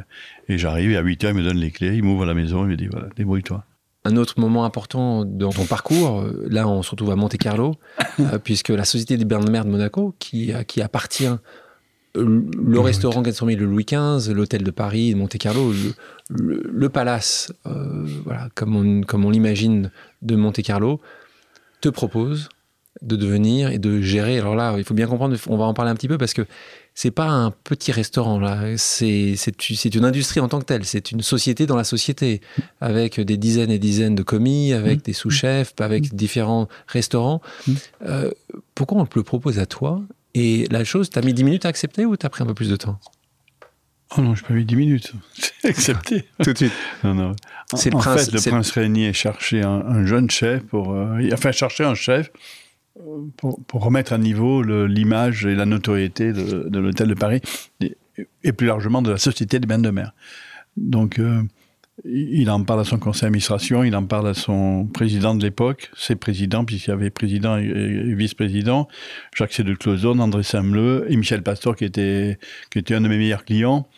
et j'arrive, et à 8 heures, il me donne les clés, il m'ouvre la maison, il me dit, voilà, débrouille-toi un autre moment important dans ton parcours, euh, là on se retrouve à Monte Carlo, (laughs) euh, puisque la Société des bains de mer de Monaco, qui, euh, qui appartient le restaurant 400 000 le Louis XV, l'hôtel de Paris, Monte Carlo, le, palace, voilà, comme on, comme on l'imagine de Monte Carlo, te propose de devenir et de gérer. Alors là, il faut bien comprendre, on va en parler un petit peu parce que c'est pas un petit restaurant là, c'est une industrie en tant que telle, c'est une société dans la société avec des dizaines et dizaines de commis, avec mmh. des sous-chefs, avec mmh. différents restaurants. Mmh. Euh, pourquoi on te le propose à toi? Et la chose, t'as mis 10 minutes à accepter ou t'as pris un peu plus de temps? Oh non, je pas mis 10 minutes. (laughs) C'est accepté. Tout de suite. Non, non. En, le prince, fait, le prince Régnier cherchait un, jeune chef pour. Euh, enfin, chercher un chef pour, remettre à niveau l'image et la notoriété de, l'hôtel de Paris et, plus largement de la société des bains de mer. Donc, euh, il en parle à son conseil d'administration, il en parle à son président de l'époque, ses présidents, puisqu'il y avait président et, vice-président, Jacques Sédou Closon, André Sameleux et Michel Pastor, qui était, qui était un de mes meilleurs clients,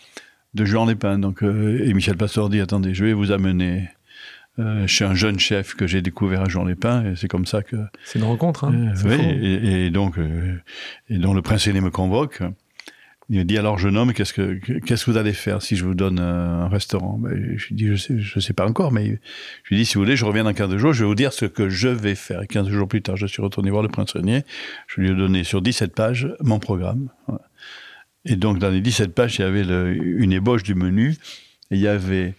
de Jean Lépin. Donc, euh, et Michel Pastor dit Attendez, je vais vous amener euh, chez un jeune chef que j'ai découvert à Jean Lépin, et c'est comme ça que. C'est une rencontre, hein. Euh, oui, et, donc, euh, et le prince aîné me convoque. Il me dit alors jeune homme, qu'est-ce que qu'est-ce que vous allez faire si je vous donne un restaurant? Ben, Je lui dis je sais je sais pas encore, mais je lui dis si vous voulez, je reviens dans 15 jours, je vais vous dire ce que je vais faire. Et 15 jours plus tard, je suis retourné voir le prince Régnier. Je lui ai donné sur 17 pages mon programme. Et donc dans les 17 pages, il y avait une ébauche du menu. Et il y avait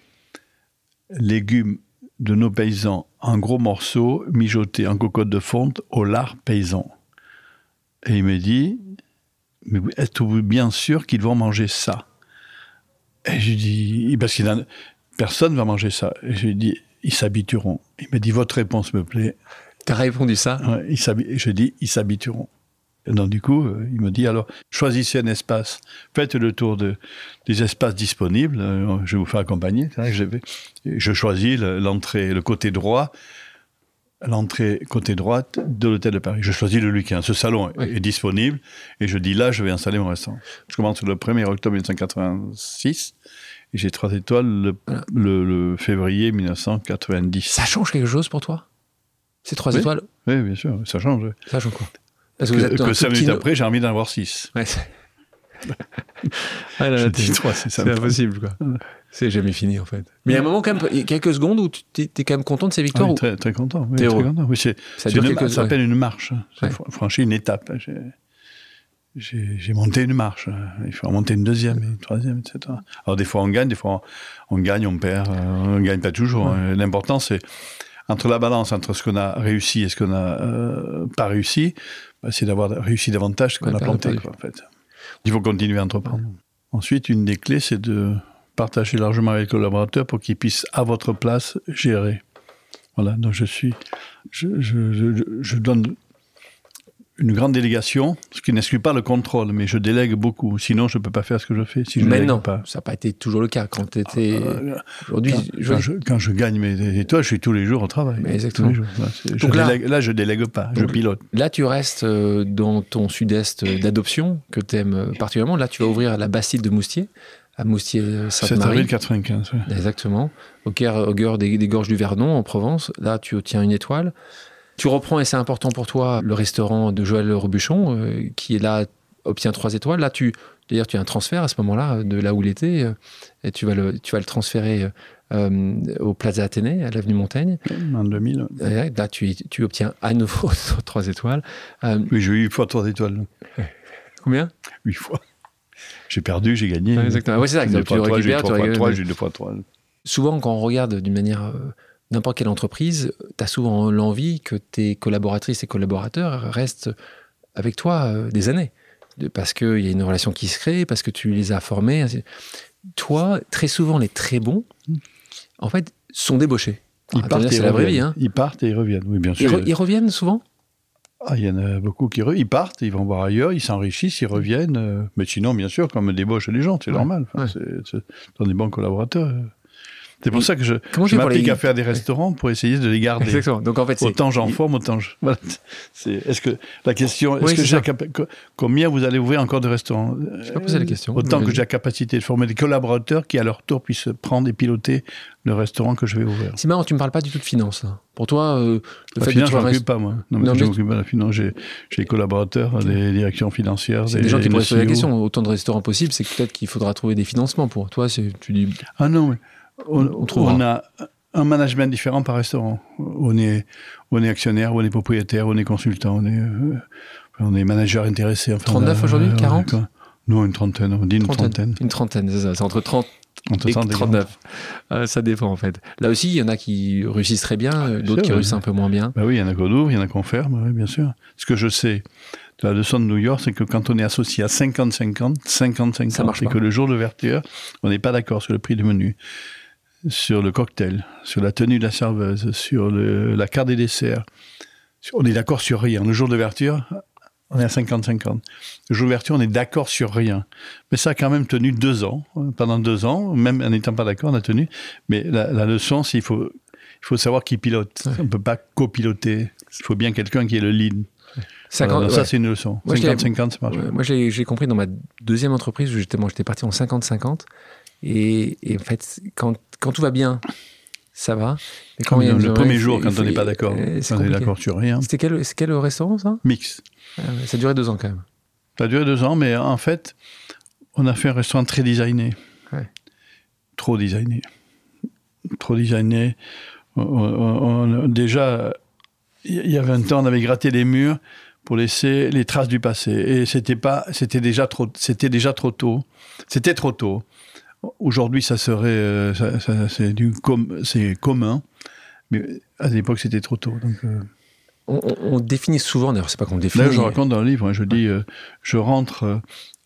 légumes de nos paysans en gros morceaux mijotés en cocotte de fonte au lard paysan. Et il me dit, mais êtes-vous bien sûr qu'ils vont manger ça? Et je dis, parce que personne ne va manger ça. Et je lui dis, ils s'habitueront. Il me dit, votre réponse me plaît. Tu as répondu ça? Ouais, Je dis, ils s'habitueront. Et donc, du coup, euh, il me dit alors, choisissez un espace, faites le tour de, des espaces disponibles, euh, je vais vous faire accompagner. C'est vrai que je, vais- je choisis le- l'entrée, le côté droit, l'entrée côté droite de l'hôtel de Paris. Je choisis le Luquin. Ce salon Oui. est disponible et je dis là, je vais installer mon restaurant. Je commence le 1er octobre 1986 et j'ai trois étoiles le, Voilà. le- le février 1990. Ça change quelque chose pour toi? Ces trois Oui. étoiles? Oui, bien sûr, ça change. Ça change quoi? Parce Que, vous êtes que cinq petit minutes no- après, j'ai envie d'en avoir six. Ouais, c'est- (laughs) Ah là dis trois, c'est ça. c'est impossible, quoi. (laughs) C'est jamais fini, en fait. Mais il y a un moment, quand même, quelques secondes où tu t'es quand même content de ces Ah victoires oui, ou- très, très content. Oui, très content. Oui, Ça c'est dure une- quelques ça s'appelle une marche. J'ai Ouais. fr- franchi une étape. J'ai, monté une marche. Il faut en monter une deuxième, une troisième, etc. Alors des fois on gagne, des fois on, on gagne, on perd. euh, On ne gagne pas toujours. hein. L'important c'est entre la balance entre ce qu'on a réussi et ce qu'on n'a euh, pas réussi, c'est d'avoir réussi davantage ce qu'on a planté. quoi, en fait. Il faut continuer à entreprendre. Ensuite, une des clés, c'est de partager largement avec les collaborateurs pour qu'ils puissent, à votre place, gérer. Voilà, donc je suis. Je, je- je- je donne une grande délégation, ce qui n'exclut pas le contrôle, mais je délègue beaucoup. Sinon, je ne peux pas faire ce que je fais si je ne Maintenant, délègue pas. ça n'a pas été toujours le cas. Quand tu étais. Euh, Aujourd'hui, quand, je- quand je, quand je gagne mes étoiles, je suis tous les jours au travail. Mais exactement. Jours. Là, je là- délègue- là, je délègue pas, je pilote. Là, tu restes euh, dans ton sud-est euh, d'adoption, que tu aimes particulièrement. Là, tu vas ouvrir la Bastide de Moustier, à 7 avril Moustier-Sainte-Marie. 95. ouais. Exactement. Au cœur, au cœur des, des gorges du Vernon, en Provence. Là, tu obtiens une étoile. Tu reprends, et c'est important pour toi, le restaurant de Joël Robuchon, euh, qui est là, obtient trois étoiles. Là, tu, d'ailleurs, tu as un transfert à ce moment-là, de là où il était, euh, et tu vas le, tu vas le transférer euh, euh, au Plaza Athénée, à l'avenue Montaigne. En 2000. Et là, tu, tu obtiens à nouveau (laughs) trois étoiles. Euh, Oui, j'ai eu huit fois trois étoiles. (laughs) combien? Huit fois. J'ai perdu, j'ai gagné. Exactement. Ouais, c'est ça. Tu récupères, tu récupères- j'ai eu deux fois trois. souvent, quand on regarde d'une manière euh, n'importe quelle entreprise, tu as souvent l'envie que tes collaboratrices et collaborateurs restent avec toi euh, des années. De- Parce qu'il y a une relation qui se crée, parce que tu les as formés. Toi, très souvent, les très bons, en fait, sont débauchés. Ils Ah, partent, et la vraie vie. Hein. Ils partent et ils reviennent, oui, bien Ils, sûr. re- ils reviennent souvent? Ah, il y en a beaucoup qui re- ils partent, ils vont voir ailleurs, ils s'enrichissent, ils reviennent. euh, mais sinon, bien sûr, comme débauche les gens, c'est Ouais, normal. Enfin, ouais. c'est- des bons collaborateurs. Euh. C'est pour ça que je, je m'applique les- à faire des restaurants pour essayer de les garder. Exactement. Donc, en fait. Autant j'en forme, autant je. (laughs) Voilà. C'est, est-ce que la question, est-ce Oui, que c'est j'ai ça. la capa- co- combien vous allez ouvrir encore de restaurants? Je pas posé la question. Autant mais que j'ai la capacité de former des collaborateurs qui, à leur tour, puissent prendre et piloter le restaurant que je vais ouvrir. C'est marrant, tu me parles pas du tout de finance. là. Pour toi, euh, le La fait finance, je un m'occupe pas, moi. Non, mais Non, je m'occupe pas de la finance. J'ai, des collaborateurs, des directions financières. Des gens qui pourraient se poser la question. Autant de restaurants possibles, c'est peut-être qu'il faudra trouver des financements pour. Toi, tu dis. Ah non, mais on, On trouvera. on a un management différent par restaurant. On est, on est actionnaire, on est propriétaire, on est consultant, on est, euh, on est manager intéressé. Enfin, 39 on a- aujourd'hui, on a- 40? Non, une trentaine, on dit une trentaine. Une trentaine, c'est ça. C'est entre 30 Entre et 30 et 39. Euh, ça dépend, en fait. Là aussi, il y en a qui réussissent très bien, euh, d'autres qui réussissent un peu moins bien. Bah oui, il y en a qu'on ouvre, il y en a qu'on ferme, oui, bien sûr. Ce que je sais de la leçon de New York, c'est que quand on est associé à 50-50, 50-50, Ça marche et que le jour d'ouverture, on n'est pas d'accord sur le prix du menu, sur le cocktail, sur la tenue de la serveuse, sur le- la carte des desserts. On est d'accord sur rien. Le jour d'ouverture, on est à 50-50. Le jour d'ouverture, on est d'accord sur rien. Mais ça a quand même tenu deux ans. Pendant deux ans, même en n'étant pas d'accord, on a tenu. Mais la, la leçon, c'est qu'il faut, il faut savoir qui pilote. Ouais. On ne peut pas copiloter. Il faut bien quelqu'un qui est le lead. 50, Voilà, Ça, ouais. c'est une leçon. Moi, je l'ai- 50-50, ça marche. Ouais, moi, j'ai compris dans ma deuxième entreprise où j'étais parti en 50-50. Et, et en fait, quand, quand tout va bien, ça va. Mais Comme il y a le premier jour, quand on n'est pas d'accord, euh, on est d'accord sur rien. C'était quel, restaurant, ça? Mix. Ah Ça a duré deux ans quand même. Ça a duré deux ans, mais en fait, on a fait un restaurant très designé. Ouais. Trop designé. Trop designé. On- on- on- déjà, il y a 20 ans, on avait gratté les murs pour laisser les traces du passé. Et c'était pas, c'était déjà trop, c'était déjà trop tôt. C'était trop tôt. Aujourd'hui, ça serait, euh, ça- ça- c'est du com- c'est commun. Mais à l'époque, c'était trop tôt. Donc, euh, On, on- on définit souvent, d'ailleurs, c'est pas qu'on définit. Là, je raconte dans le livre, hein, je dis, euh, je rentre, euh,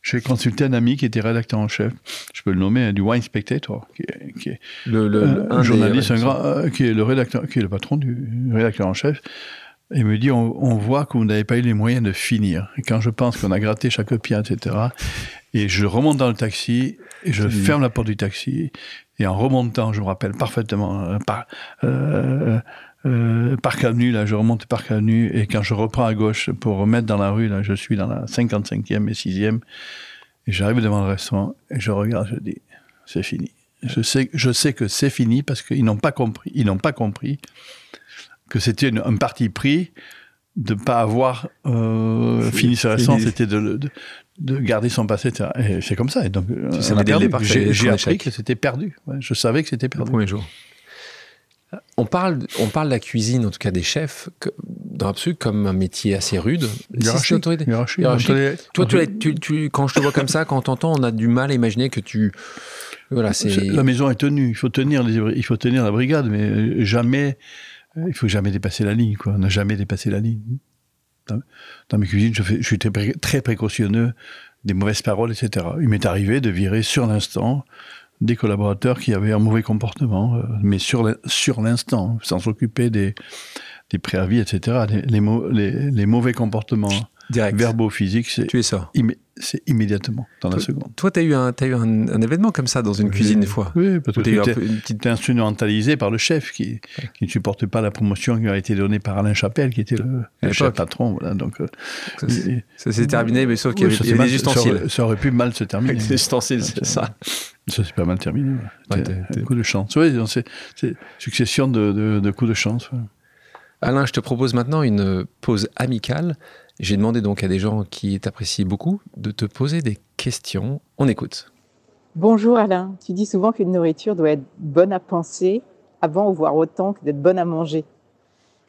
j'ai consulté un ami qui était rédacteur en chef, je peux le nommer, hein, du Wine Spectator, qui est, qui est le, le- un un des- journaliste, ouais, un grand, qui est le rédacteur, qui est le patron du rédacteur en chef. Il me dit, on, voit que vous n'avez pas eu les moyens de finir. Et quand je pense qu'on a gratté chaque pied, etc., et je remonte dans le taxi, et je ferme la porte du taxi, et en remontant, je me rappelle parfaitement, euh, par, euh, euh, Parc Avenue, là, je remonte Parc Avenue, et quand je reprends à gauche pour remettre dans la rue, là, je suis dans la 55e et 6e, et j'arrive devant le restaurant, et je regarde, je dis, c'est fini. Je sais, je sais que c'est fini parce qu'ils n'ont pas compris, ils n'ont pas compris que c'était un parti pris de ne pas avoir euh, fini ce restaurant, c'était de, de, garder son passé. Et c'est comme ça. Et donc, j'ai appris que c'était perdu. je savais que c'était perdu. Le premier jour. On parle, on parle de la cuisine, en tout cas des chefs, dans l'absolu, comme un métier assez rude. Hiérarchique. Toi, tu, tu, quand je te vois comme ça, quand on t'entend, on a du mal à imaginer que tu. Voilà, la maison est tenue. Il faut tenir, il faut tenir la brigade, mais jamais euh, il faut jamais dépasser la ligne, quoi. On n'a jamais dépassé la ligne. Dans, mes cuisines, je, suis très, précautionneux des mauvaises paroles, etc. Il m'est arrivé de virer sur l'instant des collaborateurs qui avaient un mauvais comportement, euh, mais sur l'instant, sans s'occuper des, préavis, etc. Les mauvais comportements Direct. Verbo-physique, c'est tu es ça. c'est immédiatement, dans la seconde. Toi, tu as eu, un, as eu un, événement comme ça dans une cuisine une fois Oui, parce que tu es instrumentalisé par le chef qui, qui ne supporte pas la promotion qui a été donnée par Alain Chapelle, qui était le, chef patron. Voilà, donc, euh, ça, s'est terminé, mais sauf qu'il y avait, des ustensiles. Ça aurait, pu mal se terminer. (laughs) des ustensiles, c'est ça. Ça s'est pas mal terminé. un coup de chance. Oui, c'est succession de, de coups de chance. Alain, je te propose maintenant une pause amicale. J'ai demandé donc à des gens qui t'apprécient beaucoup de te poser des questions. On écoute. Bonjour Alain, tu dis souvent qu'une nourriture doit être bonne à penser avant ou voir autant que d'être bonne à manger.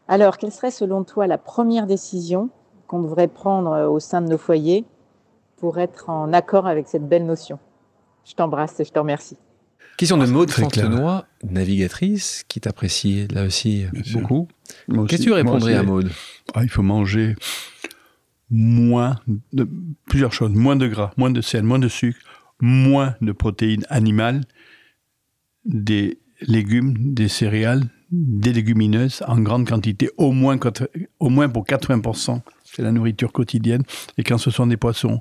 Alors, quelle serait selon toi la première décision qu'on devrait prendre euh, au sein de nos foyers pour être en accord avec cette belle notion? Je t'embrasse et je te remercie. Question de Maud Fontenoy, navigatrice, qui t'apprécie là aussi beaucoup. Qu'est-ce que tu répondrais à Maud? Ah, Il faut manger moins de plusieurs choses, moins de gras, moins de sel, moins de sucre, moins de protéines animales, des légumes, des céréales, des légumineuses en grande quantité, au moins, au moins pour 80%, c'est la nourriture quotidienne. Et quand ce sont des poissons,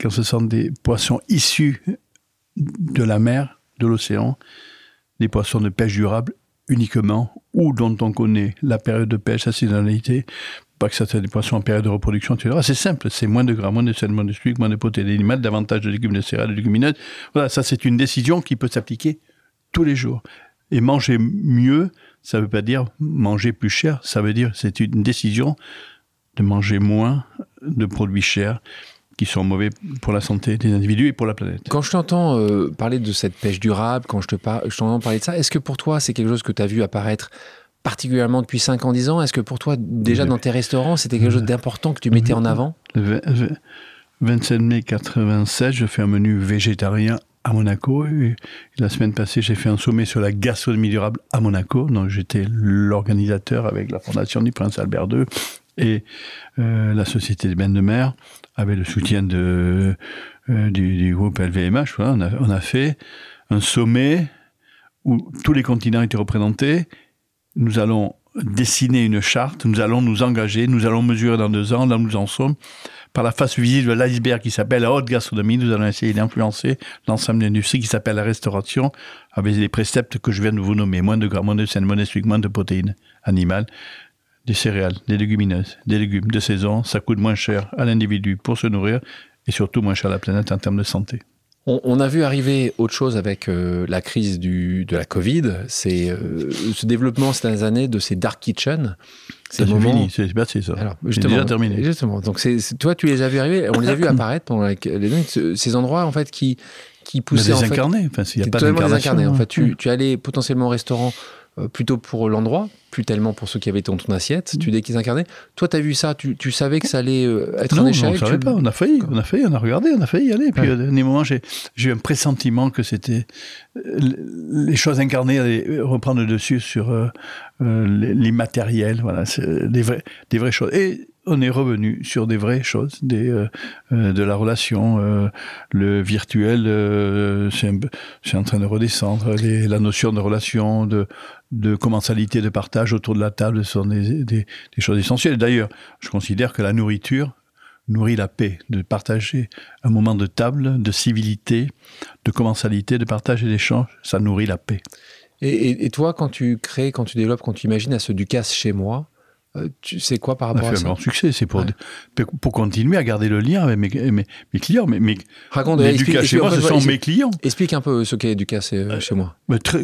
quand ce sont des poissons issus de la mer, de l'océan, des poissons de pêche durable uniquement, ou dont on connaît la période de pêche, sa saisonnalité, pas que ça soit des poissons en période de reproduction, etc. C'est simple, c'est moins de gras, moins de sel, moins de sucre, moins de protéines animales, davantage de légumes, de céréales, de légumineuses. Voilà, ça c'est une décision qui peut s'appliquer tous les jours. Et manger mieux, ça ne veut pas dire manger plus cher, ça veut dire c'est une décision de manger moins de produits chers qui sont mauvais pour la santé des individus et pour la planète. Quand je t'entends euh, parler de cette pêche durable, quand je te je t'entends parler de ça, est-ce que pour toi c'est quelque chose que tu as vu apparaître particulièrement depuis 5 ans, 10 ans Est-ce que pour toi, déjà dans tes restaurants, c'était quelque chose d'important que tu mettais en avant Le 27 mai 87, je fais un menu végétarien à Monaco. Et la semaine passée, j'ai fait un sommet sur la gastronomie durable à Monaco. Donc j'étais l'organisateur avec la fondation du Prince Albert II et euh, la Société des bains de mer, avec le soutien de, euh, du, groupe LVMH. on, a, on a fait un sommet où tous les continents étaient représentés nous allons dessiner une charte, nous allons nous engager, nous allons mesurer dans deux ans, là nous en sommes. Par la face visible de l'iceberg qui s'appelle la haute gastronomie, nous allons essayer d'influencer l'ensemble de l'industrie qui s'appelle la restauration avec les préceptes que je viens de vous nommer. Moins de gras, moins de sel, moins moins de protéines animales, des céréales, des légumineuses, des légumes de saison. Ça coûte moins cher à l'individu pour se nourrir et surtout moins cher à la planète en termes de santé. On, a vu arriver autre chose avec euh, la crise du, de la Covid, c'est euh, ce développement ces dernières années de ces dark kitchens. C'est fini, c'est passé ça. Alors, justement, déjà terminé. Justement, donc c'est, toi tu les as vu arriver, on les a vus (coughs) apparaître pendant les, ces endroits en fait qui qui poussaient en fait, enfin s'il n'y a pas d'incarnation. En fait, tu, hein. tu allais potentiellement au restaurant plutôt pour l'endroit, plus tellement pour ceux qui avaient dans ton assiette, tu dis incarnaient. Toi, tu as vu ça, tu, savais que ça allait euh, être un échec Non, on ne savait pas, on a failli, on a failli, on a regardé, on a failli y aller. Puis à dernier moment, j'ai eu un pressentiment que c'était euh, les choses incarnées allaient reprendre le dessus sur l'immatériel, voilà, des, des vraies choses. Et on est revenu sur des vraies choses, des, euh, euh, de la relation. Euh, le virtuel, c'est en train de redescendre. la notion de relation, de, de commensalité, de partage autour de la table sont des, choses essentielles. D'ailleurs, je considère que la nourriture nourrit la paix, de partager un moment de table, de civilité, de commensalité, de partage et d'échange, ça nourrit la paix. Et, et, toi, quand tu crées, quand tu développes, quand tu imagines à ce Ducasse chez moi, tu sais quoi par rapport on a à ça un grand succès, c'est pour, ouais. pour continuer à garder le lien avec mes, mes, mes clients. Mes, mes, Raconte, explique, chez moi, ce sont mes clients. Explique un peu ce qu'est Ducasse euh, chez moi.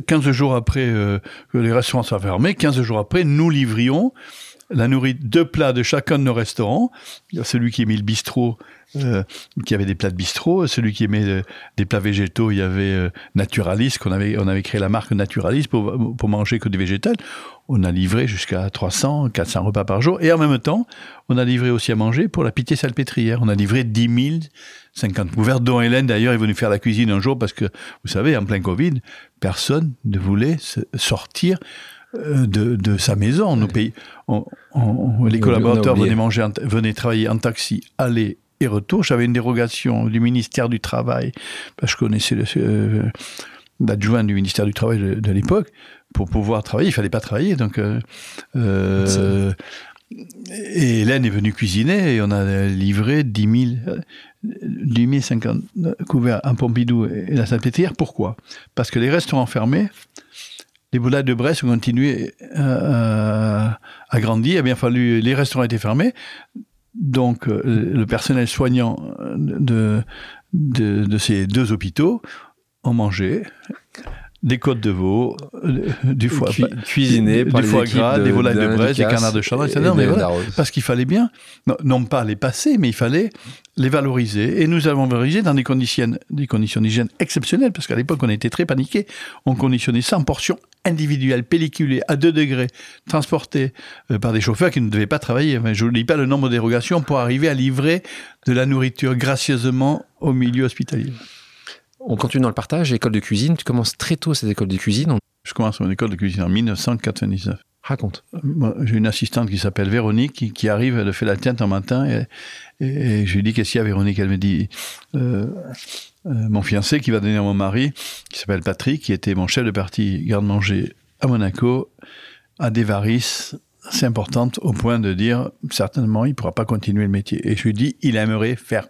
15 jours après euh, que les restaurants soient fermés, 15 jours après, nous livrions la nourriture, deux plats de chacun de nos restaurants. Celui qui aimait le bistrot, euh, qui avait des plats de bistrot. Celui qui aimait euh, des plats végétaux, il y avait euh, Naturalis, qu'on avait, on avait créé la marque Naturalis pour, pour manger que du végétal. On a livré jusqu'à 300, 400 repas par jour. Et en même temps, on a livré aussi à manger pour la Pitié Salpêtrière. On a livré 10 000 50 couverts, dont Hélène d'ailleurs est venue faire la cuisine un jour parce que, vous savez, en plein Covid, personne ne voulait sortir de, de, sa maison. Nos pays, on, on, les collaborateurs venaient, manger, en, venaient travailler en taxi, aller et retour. J'avais une dérogation du ministère du Travail, parce que je connaissais euh, l'adjoint du ministère du Travail de, de l'époque. Pour pouvoir travailler, il fallait pas travailler. Donc, euh, euh, et Hélène est venue cuisiner et on a livré 10 000, 10 000 50 couverts à Pompidou et la Sainte-Pétrière. Pourquoi? Parce que les restaurants fermés, les boulades de Brest ont continué à, à grandir. Il a bien fallu, les restaurants étaient fermés. Donc, euh, le personnel soignant de, de, de, ces deux hôpitaux ont mangé des côtes de veau, euh, du foie, Cu cuisiné du foie gras, de, des volailles de, Brest, des canards de Chardon, etc. Mais voilà, parce qu'il fallait bien, non, non, pas les passer, mais il fallait les valoriser. Et nous avons valorisé dans des conditions, des conditions d'hygiène exceptionnelles, parce qu'à l'époque, on était très paniqués. On conditionnait ça en portions individuelles, pelliculées, à 2 degrés, transportées euh, par des chauffeurs qui ne devaient pas travailler. Mais je ne dis pas le nombre de dérogations pour arriver à livrer de la nourriture gracieusement au milieu hospitalier. On continue dans le partage, école de cuisine. Tu commences très tôt cette école de cuisine. Je commence mon école de cuisine en 1999. Raconte. J'ai une assistante qui s'appelle Véronique qui, qui, arrive, elle fait la tiente un matin et, et, et je lui dis qu'est-ce qu'il y a Véronique? Elle me dit euh, euh, mon fiancé qui va donner à mon mari, qui s'appelle Patrick, qui était mon chef de parti garde-manger à Monaco, a des varices assez importantes au point de dire certainement il ne pourra pas continuer le métier. Et je lui dis il aimerait faire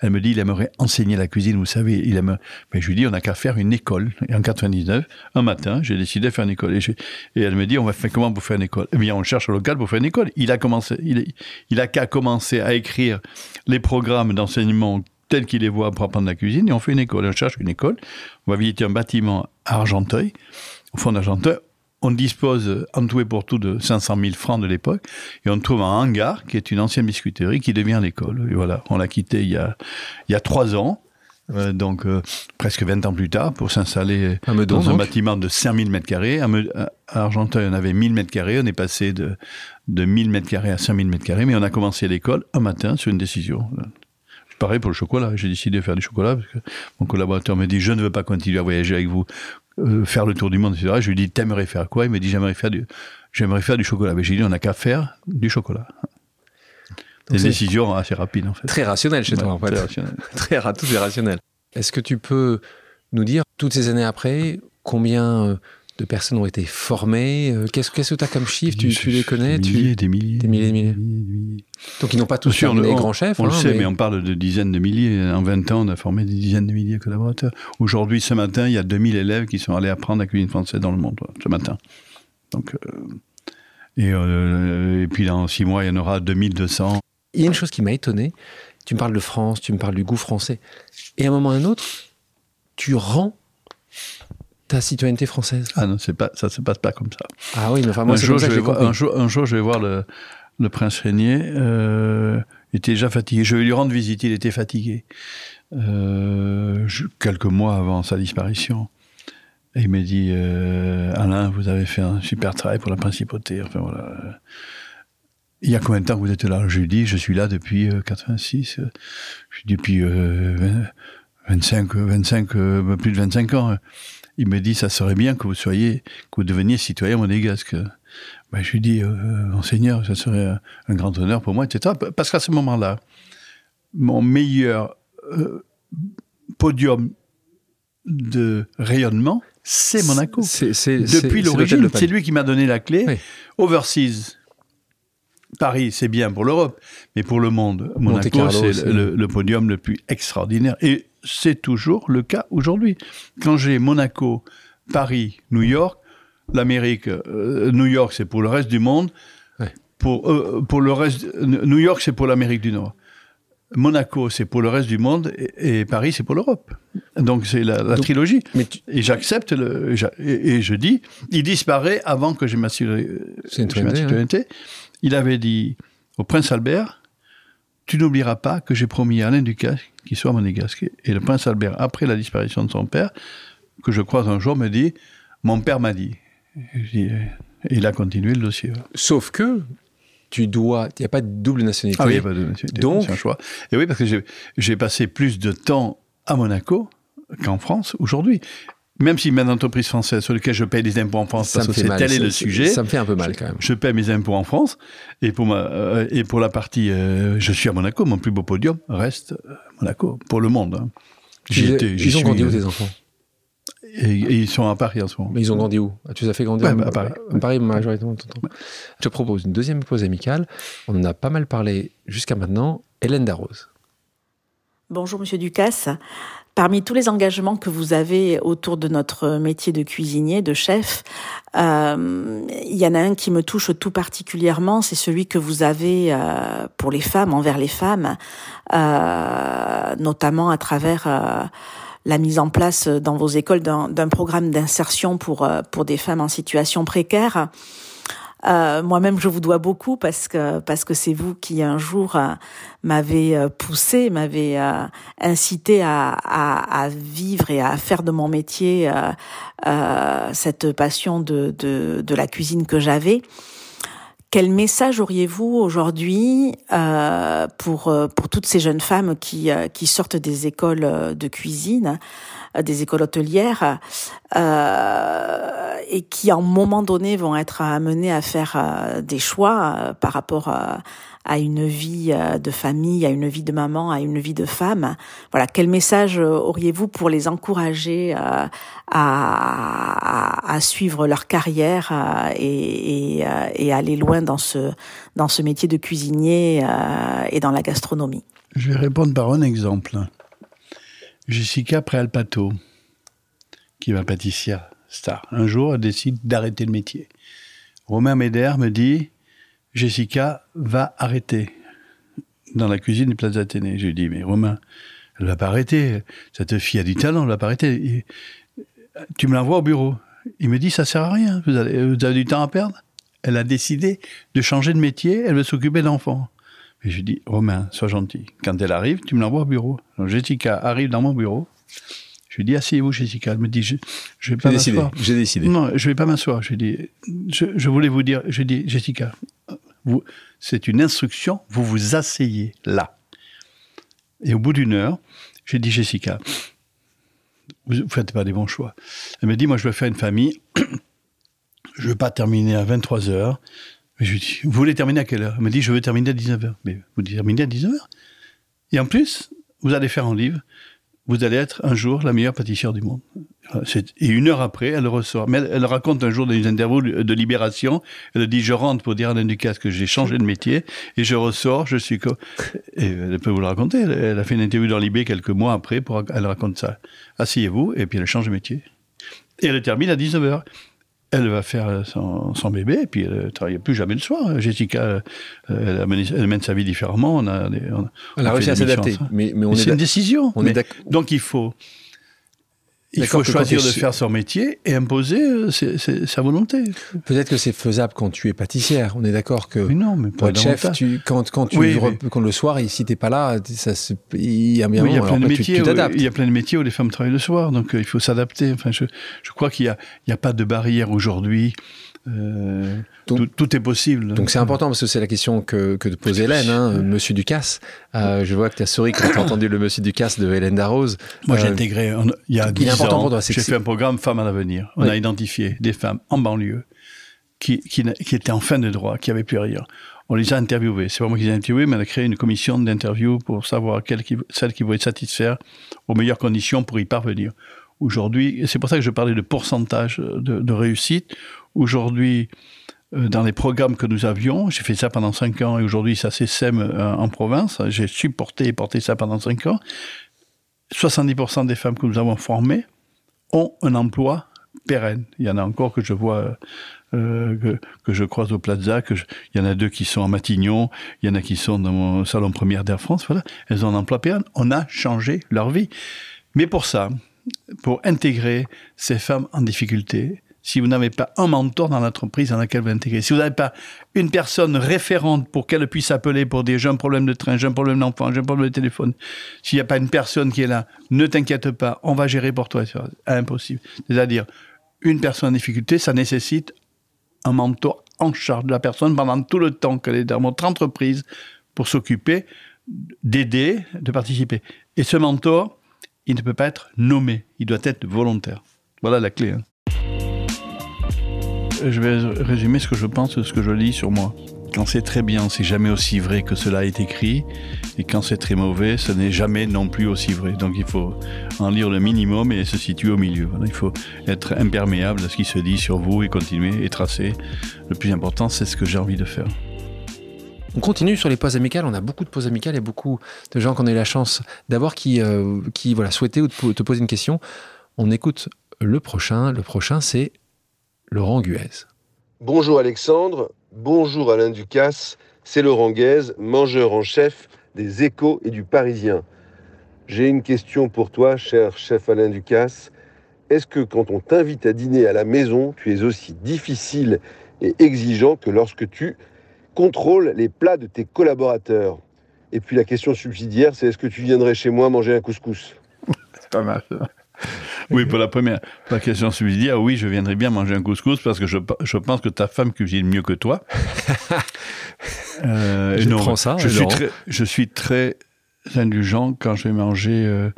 Elle me dit, il aimerait enseigner la cuisine, vous savez, il aime... Mais je lui dis, on n'a qu'à faire une école. Et en 99, un matin, j'ai décidé de faire une école. Et, elle me dit, on va faire comment pour faire une école? Eh bien, on cherche un local pour faire une école. Il a commencé, il, il a qu'à commencer à écrire les programmes d'enseignement tels qu'il les voit pour apprendre la cuisine, et on fait une école. On cherche une école. On va visiter un bâtiment à Argenteuil, au fond d'Argenteuil on dispose en tout et pour tout de 500 000 francs de l'époque, et on trouve un hangar qui est une ancienne biscuiterie qui devient l'école. Et voilà, on l'a quitté il y a, il y a trois ans, euh, donc euh, presque 20 ans plus tard, pour s'installer dans donc. un bâtiment de 5000 mètres carrés. À, à Argenteuil, on avait 1000 mètres carrés, on est passé de, de 1000 mètres carrés à 5000 mètres carrés, mais on a commencé l'école un matin sur une décision. Pareil pour le chocolat, j'ai décidé de faire du chocolat parce que mon collaborateur me dit je ne veux pas continuer à voyager avec vous euh, faire le tour du monde, etc. Je lui dis, t'aimerais faire quoi? Il me dit, j'aimerais faire du, j'aimerais faire du chocolat. Mais j'ai dit, on n'a qu'à faire du chocolat. Des décisions assez rapides, en fait. Très rationnel chez Ouais, toi, en fait. très rationnel. (laughs) très ra- tout est rationnel. Est-ce que tu peux nous dire, toutes ces années après, combien euh, de personnes ont été formées Euh, Qu'est-ce que tu as comme chiffre tu, tu les connais Des tu... milliers, des milliers. Des milliers, des milliers. des milliers. Donc ils n'ont pas tous sûr, on- grands chefs. On le hein, sait, mais... on parle de dizaines de milliers. En 20 ans, on a formé des dizaines de milliers de collaborateurs. Aujourd'hui, ce matin, il y a 2000 élèves qui sont allés apprendre la cuisine française dans le monde, ce matin. Donc, euh, et, euh, et puis dans six mois, il y en aura 2200. Il y a une chose qui m'a étonné. Tu me parles de France, tu me parles du goût français. Et à un moment ou à un autre, tu rends ta citoyenneté française. Ah non, c'est pas, ça se passe pas comme ça. Ah oui, mais enfin, moi, un, jour, comme ça que voir, un, jour, un jour, je vais voir le, le prince Régnier. Euh, il était déjà fatigué. Je vais lui rendre visite. Il était fatigué. Euh, je- quelques mois avant sa disparition. Et il m'a dit euh, Alain, vous avez fait un super travail pour la principauté. Enfin voilà. Il y a combien de temps que vous êtes là? Je lui dis Je suis là depuis euh, 86. euh, je dis, depuis euh, 20 25, euh, 25 euh, plus de 25 ans. Il me dit Ça serait bien que vous soyez, que vous deveniez citoyen monégasque. Ben, je lui dis, euh, monseigneur, ça serait un, grand honneur pour moi, etc. Parce qu'à ce moment-là, mon meilleur euh, podium de rayonnement, c'est Monaco. C'est- c'est- Depuis c'est- c'est l'hôtel l'origine, c'est lui qui m'a donné la clé. Oui. Overseas, Paris, c'est bien pour l'Europe, mais pour le monde, Monaco, c'est le, le- le podium le plus extraordinaire. Et c'est toujours le cas aujourd'hui. Quand j'ai Monaco, Paris, New York, l'Amérique, euh, New York, c'est pour le reste du monde. Ouais. Pour, euh, pour le reste, New York, c'est pour l'Amérique du Nord. Monaco, c'est pour le reste du monde, et, et Paris, c'est pour l'Europe. Donc c'est la, la Donc- trilogie. Mais tu- Et j'accepte Et, et je dis, il disparaît avant que j'ai ma hein. citoyenneté. Il avait dit au prince Albert Tu n'oublieras pas que j'ai promis à Alain Ducasse qu'il soit monégasque. Et le prince Albert, après la disparition de son père, que je croise un jour, me dit Mon père m'a dit. Et dis, et il a continué le dossier. Sauf que tu dois. Il n'y a pas de double nationalité. Ah oui, il y a pas de nationalité, Donc- c'est un choix. Et oui, parce que j'ai passé plus de temps à Monaco qu'en France aujourd'hui. Même si mes entreprises françaises sur lesquelles je paye des impôts en France, ça parce que c'est tel est le sujet, Ça me fait un peu mal quand même. je paie mes impôts en France. Et pour, ma, euh, et pour la partie, euh, je suis à Monaco, mon plus beau podium reste euh, Monaco, pour le monde. hein. J'y Ils- étais, j'y ils ont grandi où tes enfants? et, et ils sont à Paris en ce moment. Mais ils ont grandi où? Ah, Tu les as fait grandir Ouais, bah, à Paris. À Paris, majoritairement de ton temps. Je te propose une deuxième pause amicale. On en a pas mal parlé jusqu'à maintenant. Hélène Darroze. Bonjour Monsieur Ducasse. Parmi tous les engagements que vous avez autour de notre métier de cuisinier, de chef, euh, il y en a un qui me touche tout particulièrement, c'est celui que vous avez euh, pour les femmes, envers les femmes, euh, notamment à travers euh, la mise en place dans vos écoles d'un programme d'insertion pour pour des femmes en situation précaire. Euh, Moi-même, je vous dois beaucoup parce que parce que c'est vous qui un jour euh, m'avez euh, poussé, m'avez incité à, vivre et à faire de mon métier cette passion de, de la cuisine que j'avais. Quel message auriez-vous aujourd'hui euh, pour euh, pour toutes ces jeunes femmes qui euh, qui sortent des écoles euh, de cuisine, des écoles hôtelières, euh, et qui à un moment donné vont être amenées à faire des choix par rapport à, à une vie euh, de famille, à une vie de maman, à une vie de femme. Voilà, quel message euh, auriez-vous pour les encourager euh, à, suivre leur carrière et, aller loin dans ce métier de cuisinier et dans la gastronomie? Je vais répondre par un exemple. Jessica Préalpato, qui est ma pâtissière star, un jour, elle décide d'arrêter le métier. Romain Méder me dit Jessica va arrêter dans la cuisine du Plaza Athénée. Je lui dis Mais Romain, elle va pas arrêter. Cette fille a du talent, elle va pas arrêter. Tu me l'envoies au bureau. Il me dit Ça sert à rien, vous avez, vous avez du temps à perdre. Elle a décidé de changer de métier, elle veut s'occuper d'enfants. Et je lui dis, Romain, sois gentil. Quand elle arrive, tu me l'envoies au bureau. Donc Jessica arrive dans mon bureau. Je lui dis, asseyez-vous, Jessica. Elle me dit, je je vais pas m'asseoir. J'ai décidé. Non, je vais pas m'asseoir. Je lui dis, je, je voulais vous dire, je dis, Jessica, c'est une instruction, vous vous asseyez là. Et au bout d'une heure, j'ai dit, Jessica, vous ne faites pas des bons choix. Elle me dit, moi, je veux faire une famille. (clears throat) je ne veux pas terminer à 23 heures. Mais je lui dis, vous voulez terminer à quelle heure? Elle me dit, je veux terminer à 19h. Mais vous terminez à 19h Et en plus, vous allez faire un livre. Vous allez être un jour la meilleure pâtissière du monde. C'est- Et une heure après, elle ressort. Mais elle, raconte un jour dans une interview de Libération, elle dit, je rentre pour dire à Alain que j'ai changé de métier, et je ressors, je suis... Et elle peut vous le raconter. Elle, elle a fait une interview dans Libé quelques mois après, pour, elle raconte ça. Asseyez-vous, et puis elle change de métier. Et elle termine à 19h. Elle va faire son, son bébé, et puis elle ne travaille plus jamais le soir. Jessica, euh, elle, elle mène sa vie différemment. On a, on- Elle a réussi à s'adapter. Mais, mais c'est une décision. on est Mais- donc il faut, il faut choisir de faire son métier et imposer euh, ses- ses- sa volonté. Peut-être que c'est faisable quand tu es pâtissière. On est d'accord que Mais non, mais pour pas être chef, tu, quand, quand tu Oui, mais- quand le soir, si t'es pas là, ça se, il y a bien Oui, il y a moment, plein de métiers. il y a plein de métiers où les femmes travaillent le soir, donc euh, il faut s'adapter. Enfin, je, je crois qu'il y a, il y a pas de barrière aujourd'hui. Euh, Donc- tout, tout est possible. Donc c'est important parce que c'est la question que, que te pose Hélène, hein, Monsieur Ducasse. Euh, je vois que tu as souri quand tu as entendu le Monsieur Ducasse de Hélène Darroze. Moi, j'ai Euh, intégré, on- il y a il est 10 important ans, j'ai fait un programme Femmes à l'avenir. On Oui. a identifié des femmes en banlieue qui, qui, n'a- qui étaient en fin de droit, qui n'avaient plus rien. On les a interviewées. C'est pas moi qui les ai interviewées, mais on a créé une commission d'interview pour savoir quelles qui, celles qui voudraient satisfaire aux meilleures conditions pour y parvenir. Aujourd'hui, c'est pour ça que je parlais de pourcentage de, de réussite. Aujourd'hui, euh, dans les programmes que nous avions. J'ai fait ça pendant cinq ans et aujourd'hui ça s'essaime euh, en province. J'ai supporté et porté ça pendant cinq ans. 70% des femmes que nous avons formées ont un emploi pérenne. Il y en a encore que je vois, euh, que, je croise au Plaza, il y en a deux qui sont à Matignon, il y en a qui sont dans mon salon première d'Air France. Elles ont un emploi pérenne. On a changé leur vie. Mais pour ça, pour intégrer ces femmes en difficulté, si vous n'avez pas un mentor dans l'entreprise dans laquelle vous intégrez. Si vous n'avez pas une personne référente pour qu'elle puisse appeler pour des jeunes problèmes de train, j'ai un problème d'enfant, j'ai un problème de téléphone, s'il n'y a pas une personne qui est là, ne t'inquiète pas, on va gérer pour toi. C'est impossible. C'est-à-dire, une personne en difficulté, ça nécessite un mentor en charge de la personne pendant tout le temps qu'elle est dans votre entreprise pour s'occuper d'aider, de participer. Et ce mentor, il ne peut pas être nommé, il doit être volontaire. Voilà la clé. Hein je vais résumer ce que je pense, ce que je lis sur moi. Quand c'est très bien, c'est jamais aussi vrai que cela est écrit. Et quand c'est très mauvais, ce n'est jamais non plus aussi vrai. Donc il faut en lire le minimum et se situer au milieu. il faut être imperméable à ce qui se dit sur vous et continuer et tracer. Le plus important, c'est ce que j'ai envie de faire. On continue sur les pauses amicales. On a beaucoup de pauses amicales et beaucoup de gens qu'on a eu la chance d'avoir qui, euh, qui voilà, souhaitaient te poser une question. On écoute le prochain. Le prochain, c'est Laurent Guez. Bonjour Alexandre, bonjour Alain Ducasse, c'est Laurent Guez, mangeur en chef des Échos et du Parisien. J'ai une question pour toi, cher chef Alain Ducasse. Est-ce que quand on t'invite à dîner à la maison, tu es aussi difficile et exigeant que lorsque tu contrôles les plats de tes collaborateurs? Et puis la question subsidiaire, c'est est-ce que tu viendrais chez moi manger un couscous? (laughs) C'est pas mal. (laughs) Oui, pour la première la question subsidiaire, oui, je viendrai bien manger un couscous parce que je, je pense que ta femme cuisine mieux que toi. (laughs) euh, je prends ça. Je suis, très, je suis très indulgent quand je vais manger euh,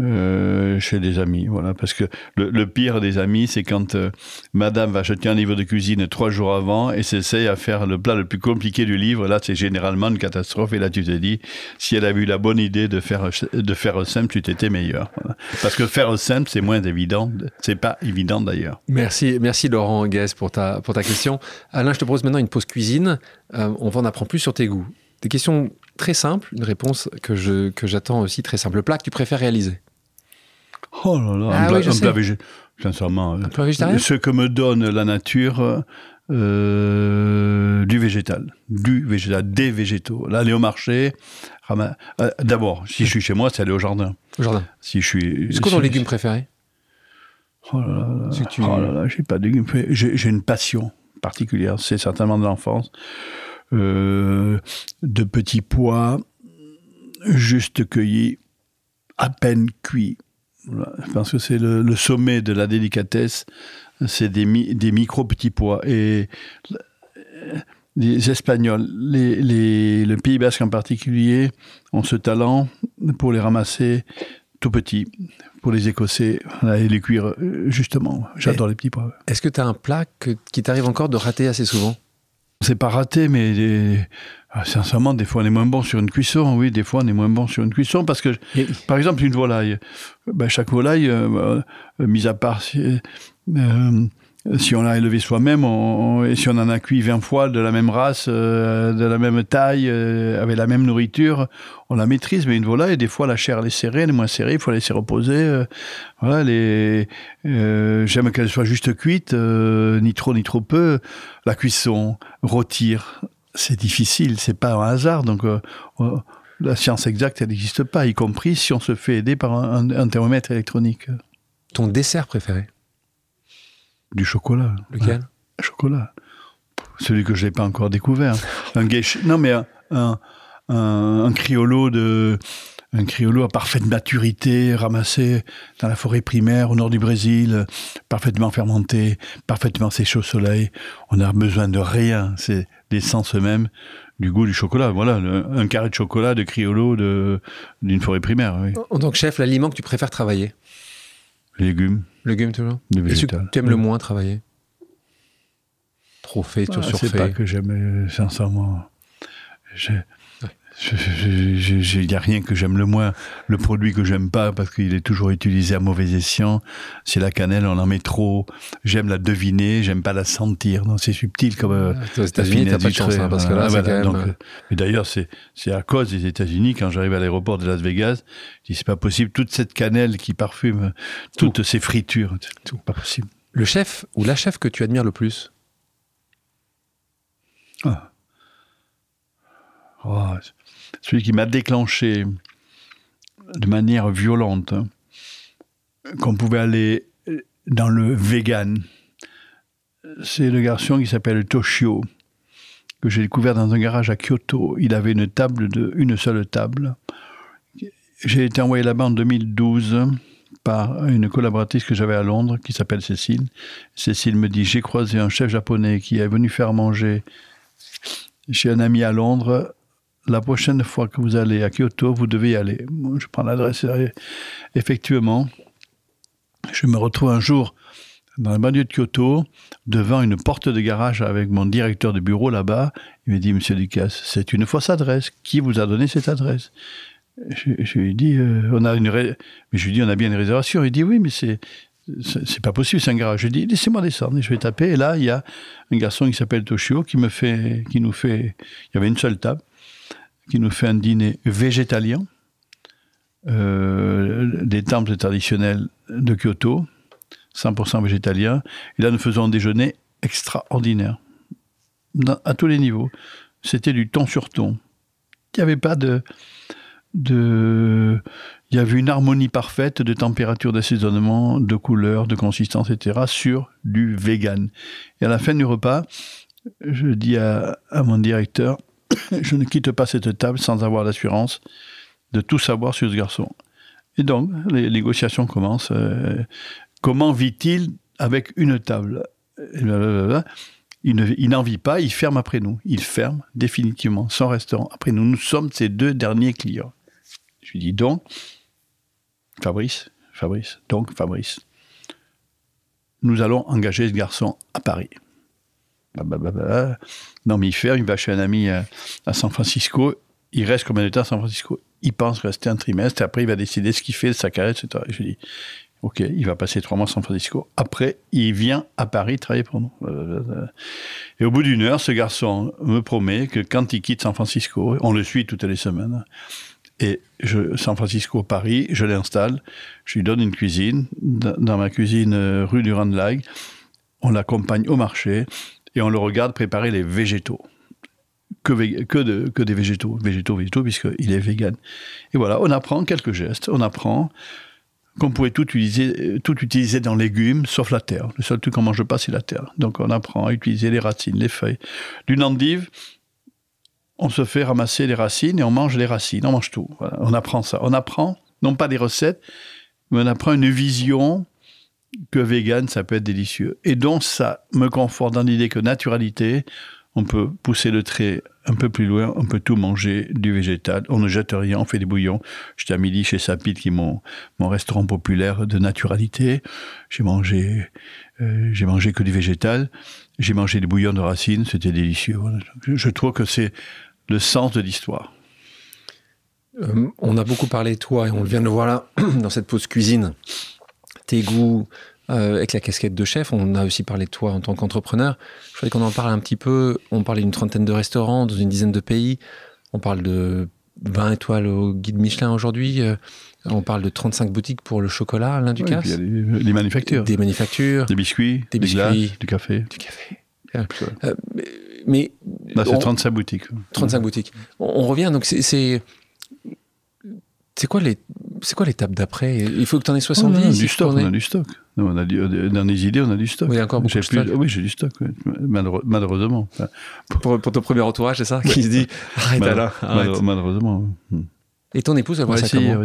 euh, chez des amis. Voilà, parce que le, pire des amis, c'est quand euh, Madame va acheter un livre de cuisine trois jours avant et s'essaye à faire le plat le plus compliqué du livre. Là, c'est généralement une catastrophe. Et là, tu te dis, si elle avait eu la bonne idée de faire de faire simple, tu t'étais meilleur. Parce que faire simple, c'est moins évident. C'est pas évident d'ailleurs. Merci, merci Laurent Guès pour ta pour ta question. Alain, je te propose maintenant une pause cuisine. Euh, on va en apprendre plus sur tes goûts. Des questions très simples, une réponse que je que j'attends aussi très simple. Le plat que tu préfères réaliser? Oh là là, ah, un, oui, plat, un plat végétarien. Sincèrement, un plat végétarien ce que me donne la nature, euh, du végétal, du végétal, des végétaux. Là, aller au marché, euh, d'abord, si je suis chez moi, c'est aller au jardin. Au jardin. Si je suis. C'est quoi ton légume préféré? Oh là là, là, tu... oh là, là j'ai pas de légumes J'ai une passion particulière, c'est certainement de l'enfance. Euh, de petits pois, juste cueillis, à peine cuits je pense que c'est le, le, sommet de la délicatesse, c'est des, mi, des micro petits pois. Et les Espagnols, les, les, le Pays Basque en particulier, ont ce talent pour les ramasser tout petits. Pour les Écossais, et les cuire justement. J'adore les petits pois. Est-ce que tu as un plat que, qui t'arrive encore de rater assez souvent? C'est pas raté, mais les... ah, sincèrement, des fois on est moins bon sur une cuisson. Oui, des fois on est moins bon sur une cuisson parce que, par exemple, une volaille, ben, chaque volaille, euh, euh, mis à part si, euh, si on l'a élevé soi-même, et si on en a cuit 20 fois de la même race, euh, de la même taille, avec la même nourriture, on la maîtrise. Mais une volaille, des fois la chair elle est serrée, elle est moins serrée, il faut la laisser reposer. Voilà, les, j'aime qu'elle soit juste cuite, ni trop ni trop peu. La cuisson, rôtir, c'est difficile, c'est pas un hasard. Donc la science exacte, elle n'existe pas, y compris si on se fait aider par un, un thermomètre électronique. Ton dessert préféré? Du chocolat. Lequel? Chocolat. Celui que je n'ai pas encore découvert. un gâche... Non, mais un, un, un, un criollo de un criollo à parfaite maturité, ramassé dans la forêt primaire au nord du Brésil, parfaitement fermenté, parfaitement séché au soleil. On n'a besoin de rien, c'est l'essence même du goût du chocolat. Voilà, un carré de chocolat de criollo d'une forêt primaire. Oui. En tant que chef, l'aliment que tu préfères travailler? Légumes. Légumes toujours Les végétales. Tu aimes le moins travailler? Trop fait, trop ah, surfait C'est pas que j'aime, sincèrement. Il n'y a rien que j'aime le moins. Le produit que j'aime pas, parce qu'il est toujours utilisé à mauvais escient, c'est la cannelle, on en met trop. J'aime la deviner, j'aime pas la sentir. Non, c'est subtil comme. Euh, aux États-Unis, t'as pas de chance, hein, parce que là, Ah, c'est voilà, quand même... euh, mais d'ailleurs, c'est, c'est à cause des États-Unis, quand j'arrive à l'aéroport de Las Vegas, je dis, c'est pas possible, toute cette cannelle qui parfume toutes ces fritures, c'est tout, pas possible. Le chef ou la chef que tu admires le plus? Ah. Oh, celui qui m'a déclenché de manière violente hein, qu'on pouvait aller dans le vegan, c'est le garçon qui s'appelle Toshio, que j'ai découvert dans un garage à Kyoto. Il avait une table une seule table. J'ai été envoyé là-bas en 2012 par une collaboratrice que j'avais à Londres qui s'appelle Cécile. Cécile me dit j'ai croisé un chef japonais qui est venu faire manger chez un ami à Londres. La prochaine fois que vous allez à Kyoto, vous devez y aller. Je prends l'adresse. et Effectivement, je me retrouve un jour dans la banlieue de Kyoto, devant une porte de garage avec mon directeur de bureau là-bas. Il me dit, Monsieur Ducasse, c'est une fausse adresse. Qui vous a donné cette adresse? Je, je lui dit, euh, on a une je lui dit, on a bien une réservation. Il dit, oui, mais c'est c'est pas possible, c'est un garage. Je dis, laissez-moi descendre. Je vais taper. Et là, il y a un garçon qui s'appelle Toshio qui me fait, qui nous fait, il y avait une seule table, qui nous fait un dîner végétalien, euh, des temples traditionnels de Kyoto, 100% végétalien. Et là, nous faisons un déjeuner extraordinaire, à tous les niveaux. C'était du ton sur ton. Il n'y avait pas de, de, il y avait une harmonie parfaite de température, d'assaisonnement, de couleur, de consistance, etc. sur du vegan. Et à la fin du repas, je dis à, à mon directeur, (coughs) je ne quitte pas cette table sans avoir l'assurance de tout savoir sur ce garçon. Et donc, les négociations commencent. euh, comment vit-il avec une table? Il n'en vit pas, il ferme après nous. Il ferme définitivement son restaurant après nous. Nous sommes ses deux derniers clients. Je lui dis donc, Fabrice, Fabrice, donc Fabrice, nous allons engager ce garçon à Paris. Blablabla. Non, mais il il va chez un ami à, à San Francisco. Il reste combien de temps à San Francisco? Il pense rester un trimestre, après il va décider ce qu'il fait de sa carrière, etc. Et je dis, ok, il va passer trois mois à San Francisco. Après, il vient à Paris travailler pour nous. Et au bout d'une heure, ce garçon me promet que quand il quitte San Francisco, on le suit toutes les semaines, et San Francisco, Paris, je l'installe, je lui donne une cuisine, dans ma cuisine euh, rue du Ranelagh, on l'accompagne au marché et on le regarde préparer les végétaux. Que, des végétaux, végétaux, végétaux, puisqu'il est vegan. Et voilà, on apprend quelques gestes, on apprend qu'on pouvait tout utiliser, euh, tout utiliser dans légumes, sauf la terre. Le seul truc qu'on mange pas, c'est la terre. Donc on apprend à utiliser les racines, les feuilles. D'une endive, on se fait ramasser les racines et on mange les racines, on mange tout. On apprend ça. On apprend, non pas des recettes, mais on apprend une vision que vegan, ça peut être délicieux. Et donc, ça me conforte dans l'idée que naturalité, on peut pousser le trait un peu plus loin, on peut tout manger du végétal, on ne jette rien, on fait des bouillons. J'étais à midi chez Sapit, qui est mon, mon restaurant populaire de naturalité. J'ai mangé, euh, j'ai mangé que du végétal. J'ai mangé des bouillons de racines, c'était délicieux. Je, trouve que c'est le sens de l'histoire. Euh, on a beaucoup parlé toi et on vient de le voir là (clears throat) dans cette pause cuisine. Tes goûts euh, avec la casquette de chef. On a aussi parlé de toi en tant qu'entrepreneur. Je voudrais qu'on en parle un petit peu. On parlait d'une trentaine de restaurants dans une dizaine de pays. On parle de 20 étoiles au guide Michelin aujourd'hui. Euh, on parle de 35 boutiques pour le chocolat, Ouais, il y a les, les manufactures. Des manufactures, Des biscuits, Des des, glaces, biscuits. du café. du café. Euh, mais- Là, c'est on- 35 boutiques. 35 boutiques. On, on revient, donc c'est- c'est. Quoi les- c'est quoi l'étape d'après? Il faut que tu en aies Oh, 70 non, non, il du faut stock, qu'on ait- on a du stock. Non, on a du- dans les idées, on a du stock. Oui, encore beaucoup J'ai de plus- stock. Oui, j'ai du stock. ouais. Malheureusement. Enfin, (laughs) pour, pour ton premier entourage, c'est ça? Qui se dit (laughs) Arrête mal- arrête. mal- malheureusement. ouais. Hmm. Et ton épouse, elle voit va ça comment?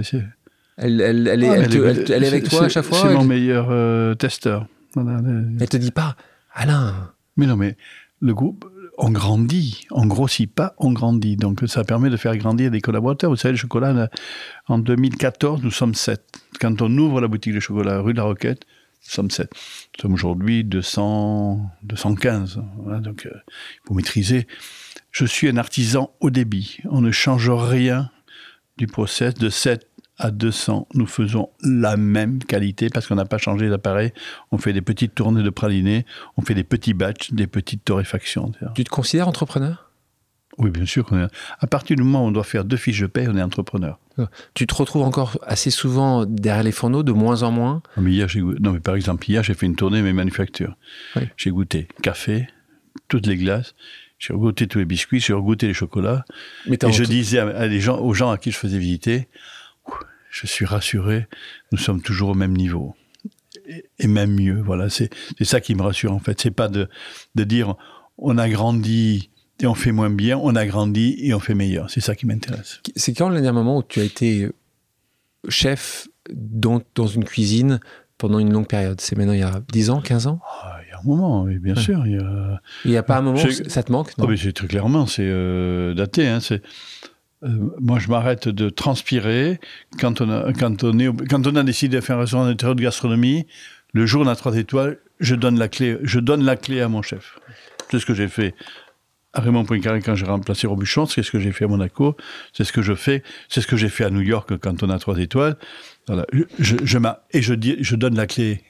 elle, elle, elle, est, Ah, elle, te- est- elle- elle est avec toi à chaque fois? C'est mon meilleur euh, testeur. Elle te dit pas Alain, Mais non, mais le groupe, on grandit. On grossit pas, on grandit. Donc ça permet de faire grandir des collaborateurs. Vous savez, le chocolat, en 2014, nous sommes sept. Quand on ouvre la boutique de chocolat rue de la Roquette, sommes 7. Nous sommes aujourd'hui 200, 215. Voilà, donc, euh, il faut maîtriser. Je suis un artisan au débit. On ne change rien du process de 7 à 200. Nous faisons la même qualité parce qu'on n'a pas changé d'appareil. On fait des petites tournées de praliné, on fait des petits batchs, des petites torréfactions. Tu te considères entrepreneur? Oui, bien sûr. Qu'on est... À partir du moment où on doit faire deux fiches de paie, on est entrepreneur. Tu te retrouves encore assez souvent derrière les fourneaux, de moins en moins? Non mais, hier, j'ai... non, mais par exemple, hier, j'ai fait une tournée mes manufactures. Oui. J'ai goûté café, toutes les glaces, j'ai goûté tous les biscuits, j'ai goûté les chocolats. Mais et je disais à, les gens, aux gens à qui je faisais visiter, je suis rassuré, nous sommes toujours au même niveau. Et, même mieux, voilà. C'est, ça qui me rassure, en fait. C'est pas de, de dire, on a grandi et on fait moins bien, on a grandi et on fait meilleur. C'est ça qui m'intéresse. C'est quand le dernier moment où tu as été chef dans, dans une cuisine pendant une longue période? C'est maintenant il y a 10 ans, 15 ans? Ah, Il y a un moment, oui, bien sûr. Il n'y a... a... pas un moment où ça te manque non? oh, C'est très clairement, c'est euh, daté. Hein, c'est... Euh, moi, je m'arrête de transpirer quand on, a, quand, on est, quand on a décidé de faire un restaurant d'intérieur de gastronomie. Le jour où on a trois étoiles, je donne la clé, je donne la clé à mon chef. C'est ce que j'ai fait à Raymond Poincaré quand j'ai remplacé Robuchon, c'est ce que j'ai fait à Monaco, c'est ce que je fais, c'est ce que j'ai fait à New York quand on a trois étoiles. Voilà. Je, je, et je, dis, je donne la clé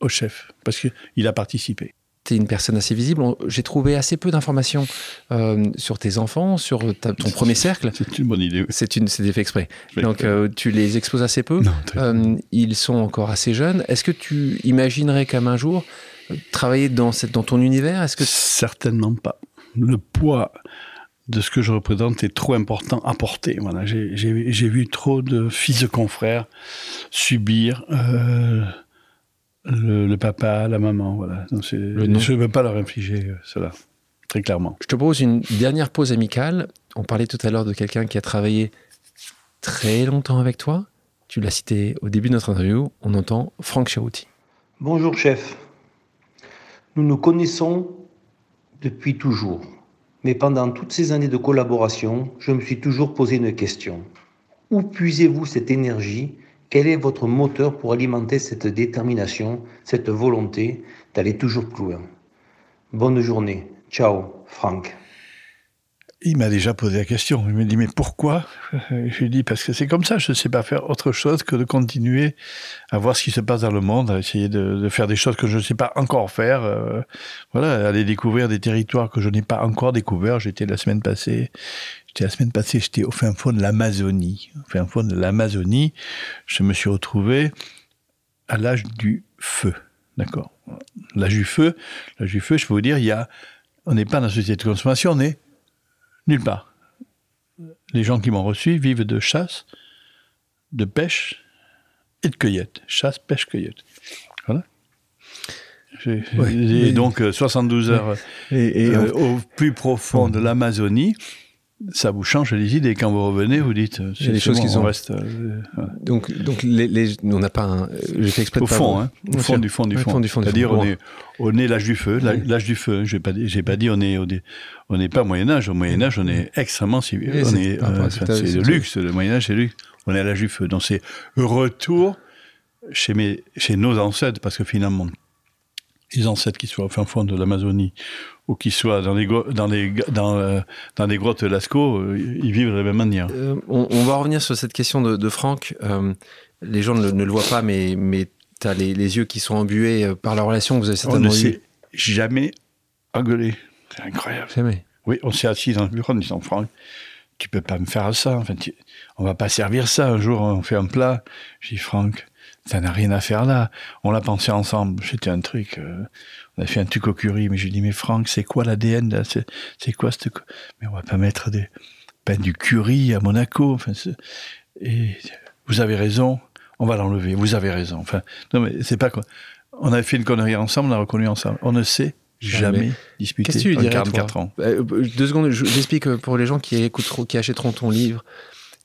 au chef parce qu'il a participé. Tu es une personne assez visible. J'ai trouvé assez peu d'informations euh, sur tes enfants, sur ton premier cercle. C'est une bonne idée. C'est une, c'est fait exprès. Donc euh, tu les exposes assez peu. Non, euh, ils sont encore assez jeunes. Est-ce que tu imaginerais comme un jour travailler dans, cette, dans ton univers Est-ce que certainement pas le poids de ce que je représente est trop important à porter. Voilà, j'ai vu trop de fils de confrères subir le, papa, la maman. Voilà. Donc je ne veux pas leur infliger euh, cela, très clairement. Je te propose une dernière pause amicale. On parlait tout à l'heure de quelqu'un qui a travaillé très longtemps avec toi. Tu l'as cité au début de notre interview. On entend Franck Cherouti. Bonjour chef. Nous nous connaissons depuis toujours. Mais pendant toutes ces années de collaboration, je me suis toujours posé une question. Où puisez-vous cette énergie Quel est votre moteur pour alimenter cette détermination, cette volonté d'aller toujours plus loin? Bonne journée. Ciao, Franck. Il m'a déjà posé la question. Il m'a dit mais pourquoi? (laughs) Je lui ai dit parce que c'est comme ça. Je ne sais pas faire autre chose que de continuer à voir ce qui se passe dans le monde, à essayer de, faire des choses que je ne sais pas encore faire. Euh, voilà, aller découvrir des territoires que je n'ai pas encore découverts. J'étais la semaine passée. J'étais la semaine passée. J'étais au fin fond de l'Amazonie. Au fin fond de l'Amazonie, je me suis retrouvé à l'âge du feu. D'accord. L'âge du feu. L'âge du feu. Je peux vous dire, il y a. On n'est pas dans une société de consommation. On est Nulle part. Les gens qui m'ont reçu vivent de chasse, de pêche et de cueillette. Chasse, pêche, cueillette. Voilà. J'ai donc 72 euh, heures et, euh, au plus profond de l'Amazonie ça vous change les idées. Quand vous revenez, vous dites, c'est des choses qui sont. Reste, euh, Donc, donc les, on n'a pas un. J'ai fait exprès Au fond, hein, au fond du fond du fond. fond C'est-à-dire, on est, on est l'âge du feu, l'âge du feu. J'ai pas, j'ai pas dit, on est, on n'est pas au Moyen Âge. Au Moyen Âge, on est extrêmement civil. on est, euh, c'est le luxe. Le Moyen Âge, c'est luxe. On est à l'âge du feu. Donc c'est retour chez mes, chez nos ancêtres, parce que finalement, les ancêtres qui sont au fin fond de l'Amazonie ou qui soient dans les, dans les, dans, euh, dans les grottes Lascaux, euh, ils vivent de la même manière. Euh, on, va revenir sur cette question de, de Franck. les gens ne, le voient pas, mais, mais tu as les, les, yeux qui sont embués par la relation que vous avez certainement On ne s'est jamais engueulé. C'est incroyable. Jamais. Oui, on s'est assis dans le bureau en disant Franck, tu peux pas me faire ça. Enfin, tu, on va pas servir ça. Un jour, on fait un plat. J'ai dit Franck, ça n'a rien à faire là. On l'a pensé ensemble. C'était un truc. Euh, on a fait un truc au curry, mais j'ai dit, mais Franck, c'est quoi l'ADN C'est quoi ce Mais on va pas mettre des, ben, du curry à Monaco. Enfin, et vous avez raison, on va l'enlever. Vous avez raison. Enfin, non, mais c'est pas quoi. On avait fait une connerie ensemble, on a reconnu ensemble. On ne sait jamais, disputer. Qu'est-ce que tu lui 44 ans. Euh, deux secondes, j'explique pour les gens qui écouteront, qui achèteront ton livre.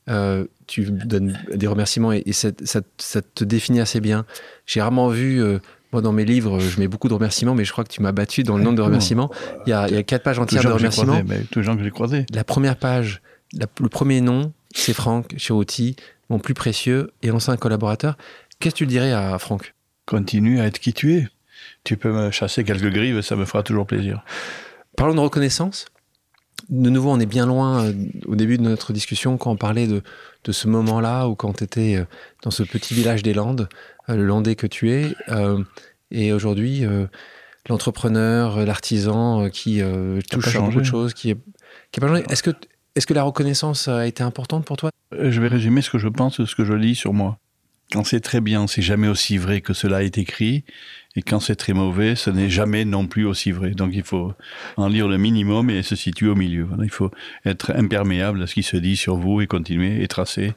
Euh, tu donnes des remerciements et, ça, te définit assez bien. J'ai rarement vu, euh, moi dans mes livres, je mets beaucoup de remerciements, mais je crois que tu m'as battu dans le nombre de remerciements. Il y a, quatre pages entières de remerciements. tous les gens que j'ai croisés. La première page, le premier nom, c'est Franck Chirouti, mon plus précieux et ancien collaborateur. Qu'est-ce que tu dirais à Franck? Continue à être qui tu es. Tu peux me chasser quelques grives, ça me fera toujours plaisir. Parlons de reconnaissance. De nouveau, on est bien loin euh, au début de notre discussion quand on parlait de, de ce moment-là où quand tu étais euh, dans ce petit village des Landes, euh, le Landais que tu es, et aujourd'hui, l'entrepreneur, l'artisan qui touche à beaucoup de choses, qui est, qui est pas changé. Est-ce que, est-ce que la reconnaissance a été importante pour toi? Je vais résumer ce que je pense, ce que je lis sur moi. Quand c'est très bien, c'est jamais aussi vrai que cela est écrit. Et quand c'est très mauvais, ce n'est jamais non plus aussi vrai. Donc il faut en lire le minimum et se situer au milieu. Voilà, il faut être imperméable à ce qui se dit sur vous et continuer et tracer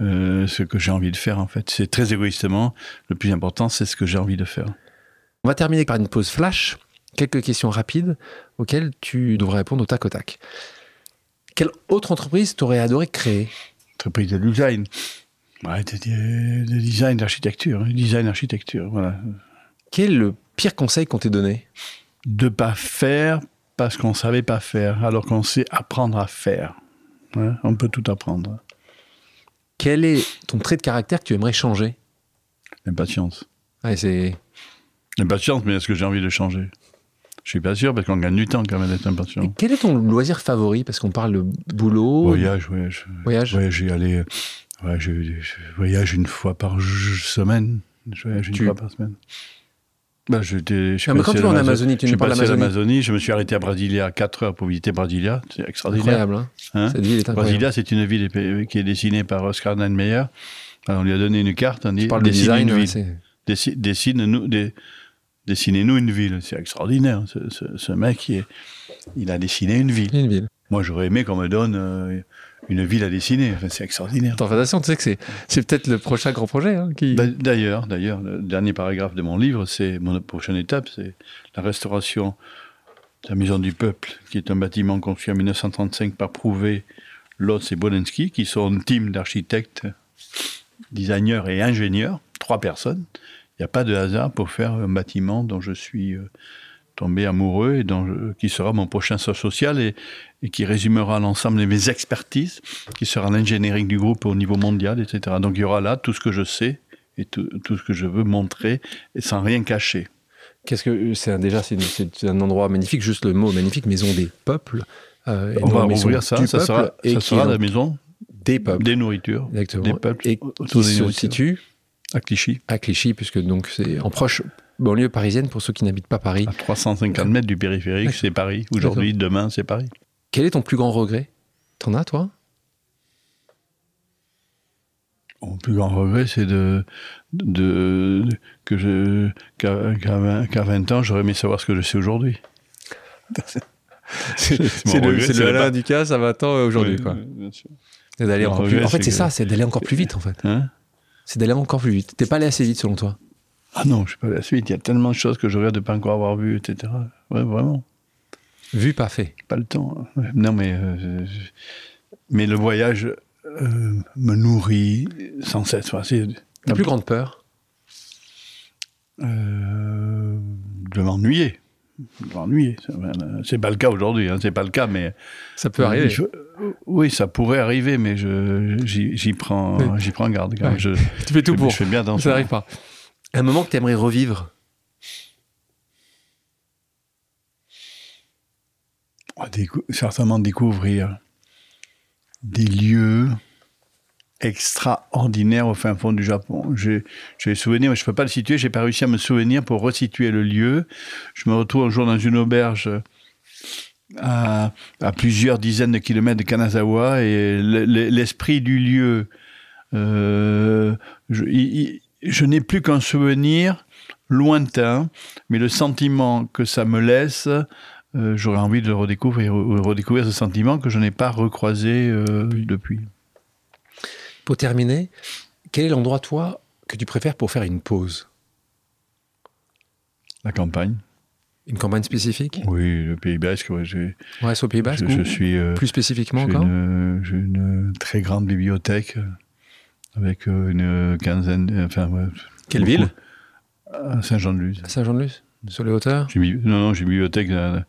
euh, ce que j'ai envie de faire en fait. C'est très égoïstement. Le plus important, c'est ce que j'ai envie de faire. On va terminer par une pause flash. Quelques questions rapides auxquelles tu devrais répondre au tac au tac. Quelle autre entreprise t'aurais adoré créer? Entreprise de design. Ouais, de, de- de design d'architecture. hein, Design architecture, voilà. Quel est le pire conseil qu'on t'ait donné? De pas faire parce qu'on savait pas faire, alors qu'on sait apprendre à faire. Ouais, on peut tout apprendre. Quel est ton trait de caractère que tu aimerais changer? L'impatience. Ouais, c'est... L'impatience, mais est-ce que j'ai envie de changer? Je suis pas sûr, parce qu'on gagne du temps quand même d'être impatient. Et Quel est ton loisir favori? Parce qu'on parle de boulot, Voyage, voyage. voyage. Voyage, j'y allais. Ouais, je, je voyage une fois par semaine. Je voyage une Tu- fois par semaine. Bah, j'étais- je suis Ah, mais quand passé tu vas en Amazonie, tu je nous parles l'Amazonie, je me suis arrêté à Brasilia à 4 heures pour visiter Brasilia. C'est extraordinaire. Incroyable, hein Hein Cette ville est incroyable. Brasilia, c'est une ville épée- qui est dessinée par Oscar Niemeyer. Alors, on lui a donné une carte, on dit Tu parles de dessine design, une ville. Dessi- Dessine-nous des- dessinez-nous une ville. C'est extraordinaire. Ce, ce- ce mec, il, est- il a dessiné une ville. une ville. Moi, j'aurais aimé qu'on me donne euh, une ville à dessiner. Enfin, c'est extraordinaire. Fais attention, tu sais que c'est, c'est peut-être le prochain grand projet hein, qui... D'ailleurs, d'ailleurs, le dernier paragraphe de mon livre, c'est mon prochaine étape, c'est la restauration de la Maison du Peuple, qui est un bâtiment construit en 1935 par Prouvé, Lotz et Bolensky, qui sont une team d'architectes, designers et ingénieurs, trois personnes. Il n'y a pas de hasard pour faire un bâtiment dont je suis euh, tombé amoureux et dont qui sera mon prochain sort social et, et qui résumera l'ensemble de mes expertises, qui sera l'ingénierie du groupe au niveau mondial, etc. Donc il y aura là tout ce que je sais et tout, tout ce que je veux montrer et sans rien cacher. Qu'est-ce que c'est déjà c'est, un endroit magnifique, juste le mot magnifique, maison des peuples. euh, On va ouvrir ça, ça sera, et ça sera la maison des peuples, des nourritures exactement, des peuples et qui des se situe à Clichy, à Clichy, puisque donc c'est en proche banlieue parisienne pour ceux qui n'habitent pas Paris. à 350 mètres du périphérique, c'est Paris. Aujourd'hui, demain, c'est Paris. Quel est ton plus grand regret? T'en as toi? Mon plus grand regret, c'est de, de, de- que je qu'à qu'à 20, qu'à 20 ans, j'aurais aimé savoir ce que je sais aujourd'hui. C'est, le bas- Ducasse à 20 ans aujourd'hui. Oui, quoi. oui, bien sûr. Et d'aller Mon encore plus... regret, En fait, c'est ça, c'est d'aller encore plus vite en fait. Hein? C'est d'aller encore plus vite. T'es pas allé assez vite selon toi? Ah non, je suis pas à la suite. Il y a tellement de choses que je regrette de ne pas encore avoir vues, etc. Ouais, vraiment. Vu, pas fait. Pas le temps. Ouais. Non, mais, euh, mais le voyage euh, me nourrit sans cesse. Enfin, c'est- La plus grande peur Euh, de m'ennuyer. De m'ennuyer. C'est- euh, C'est pas le cas aujourd'hui, hein, c'est pas le cas, mais. Ça peut arriver. Je- oui, ça pourrait arriver, mais j'y, prends, Oui. j'y prends garde. quand. Ouais. Je, (laughs) Tu fais tout je- pour. Je fais bien attention. Ça n'arrive pas. Un moment que tu aimerais revivre décou- certainement découvrir des lieux extraordinaires au fin fond du Japon. J'ai, j'ai souvenir, mais je ne peux pas le situer, j'ai pas réussi à me souvenir pour resituer le lieu. Je me retrouve un jour dans une auberge à, plusieurs dizaines de kilomètres de Kanazawa et le- le- l'esprit du lieu, euh, je n'ai plus qu'un souvenir lointain, mais le sentiment que ça me laisse, euh, j'aurais envie de le redécouvrir, ou redécouvrir ce sentiment que je n'ai pas recroisé euh, depuis. Pour terminer, quel est l'endroit, toi, que tu préfères pour faire une pause? La campagne. Une campagne spécifique? Oui, le Pays Basque. ouais, Ouais, c'est au Pays Basque je, je ou suis. euh, Plus spécifiquement encore? j'ai une très grande bibliothèque euh, avec euh, une quinzaine. euh, Enfin, ouais, Quelle beaucoup. ville À Saint-Jean-de-Luz. À Saint-Jean-de-Luz Sur les hauteurs? Non, non, j'ai une bibliothèque dans,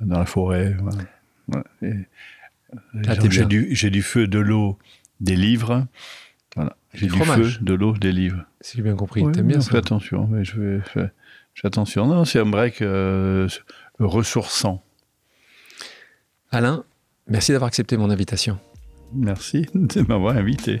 dans la forêt. voilà. Ouais, Ah, j'ai, du, feu, de l'eau, des livres, Voilà. J'ai Du du, fromage. feu, de l'eau, des livres. Si j'ai bien compris, Oui, t'aimes bien ça Fais attention, mais je vais faire- Fais attention. Non, c'est un break euh, ressourçant. Alain, merci d'avoir accepté mon invitation. Merci de m'avoir invité.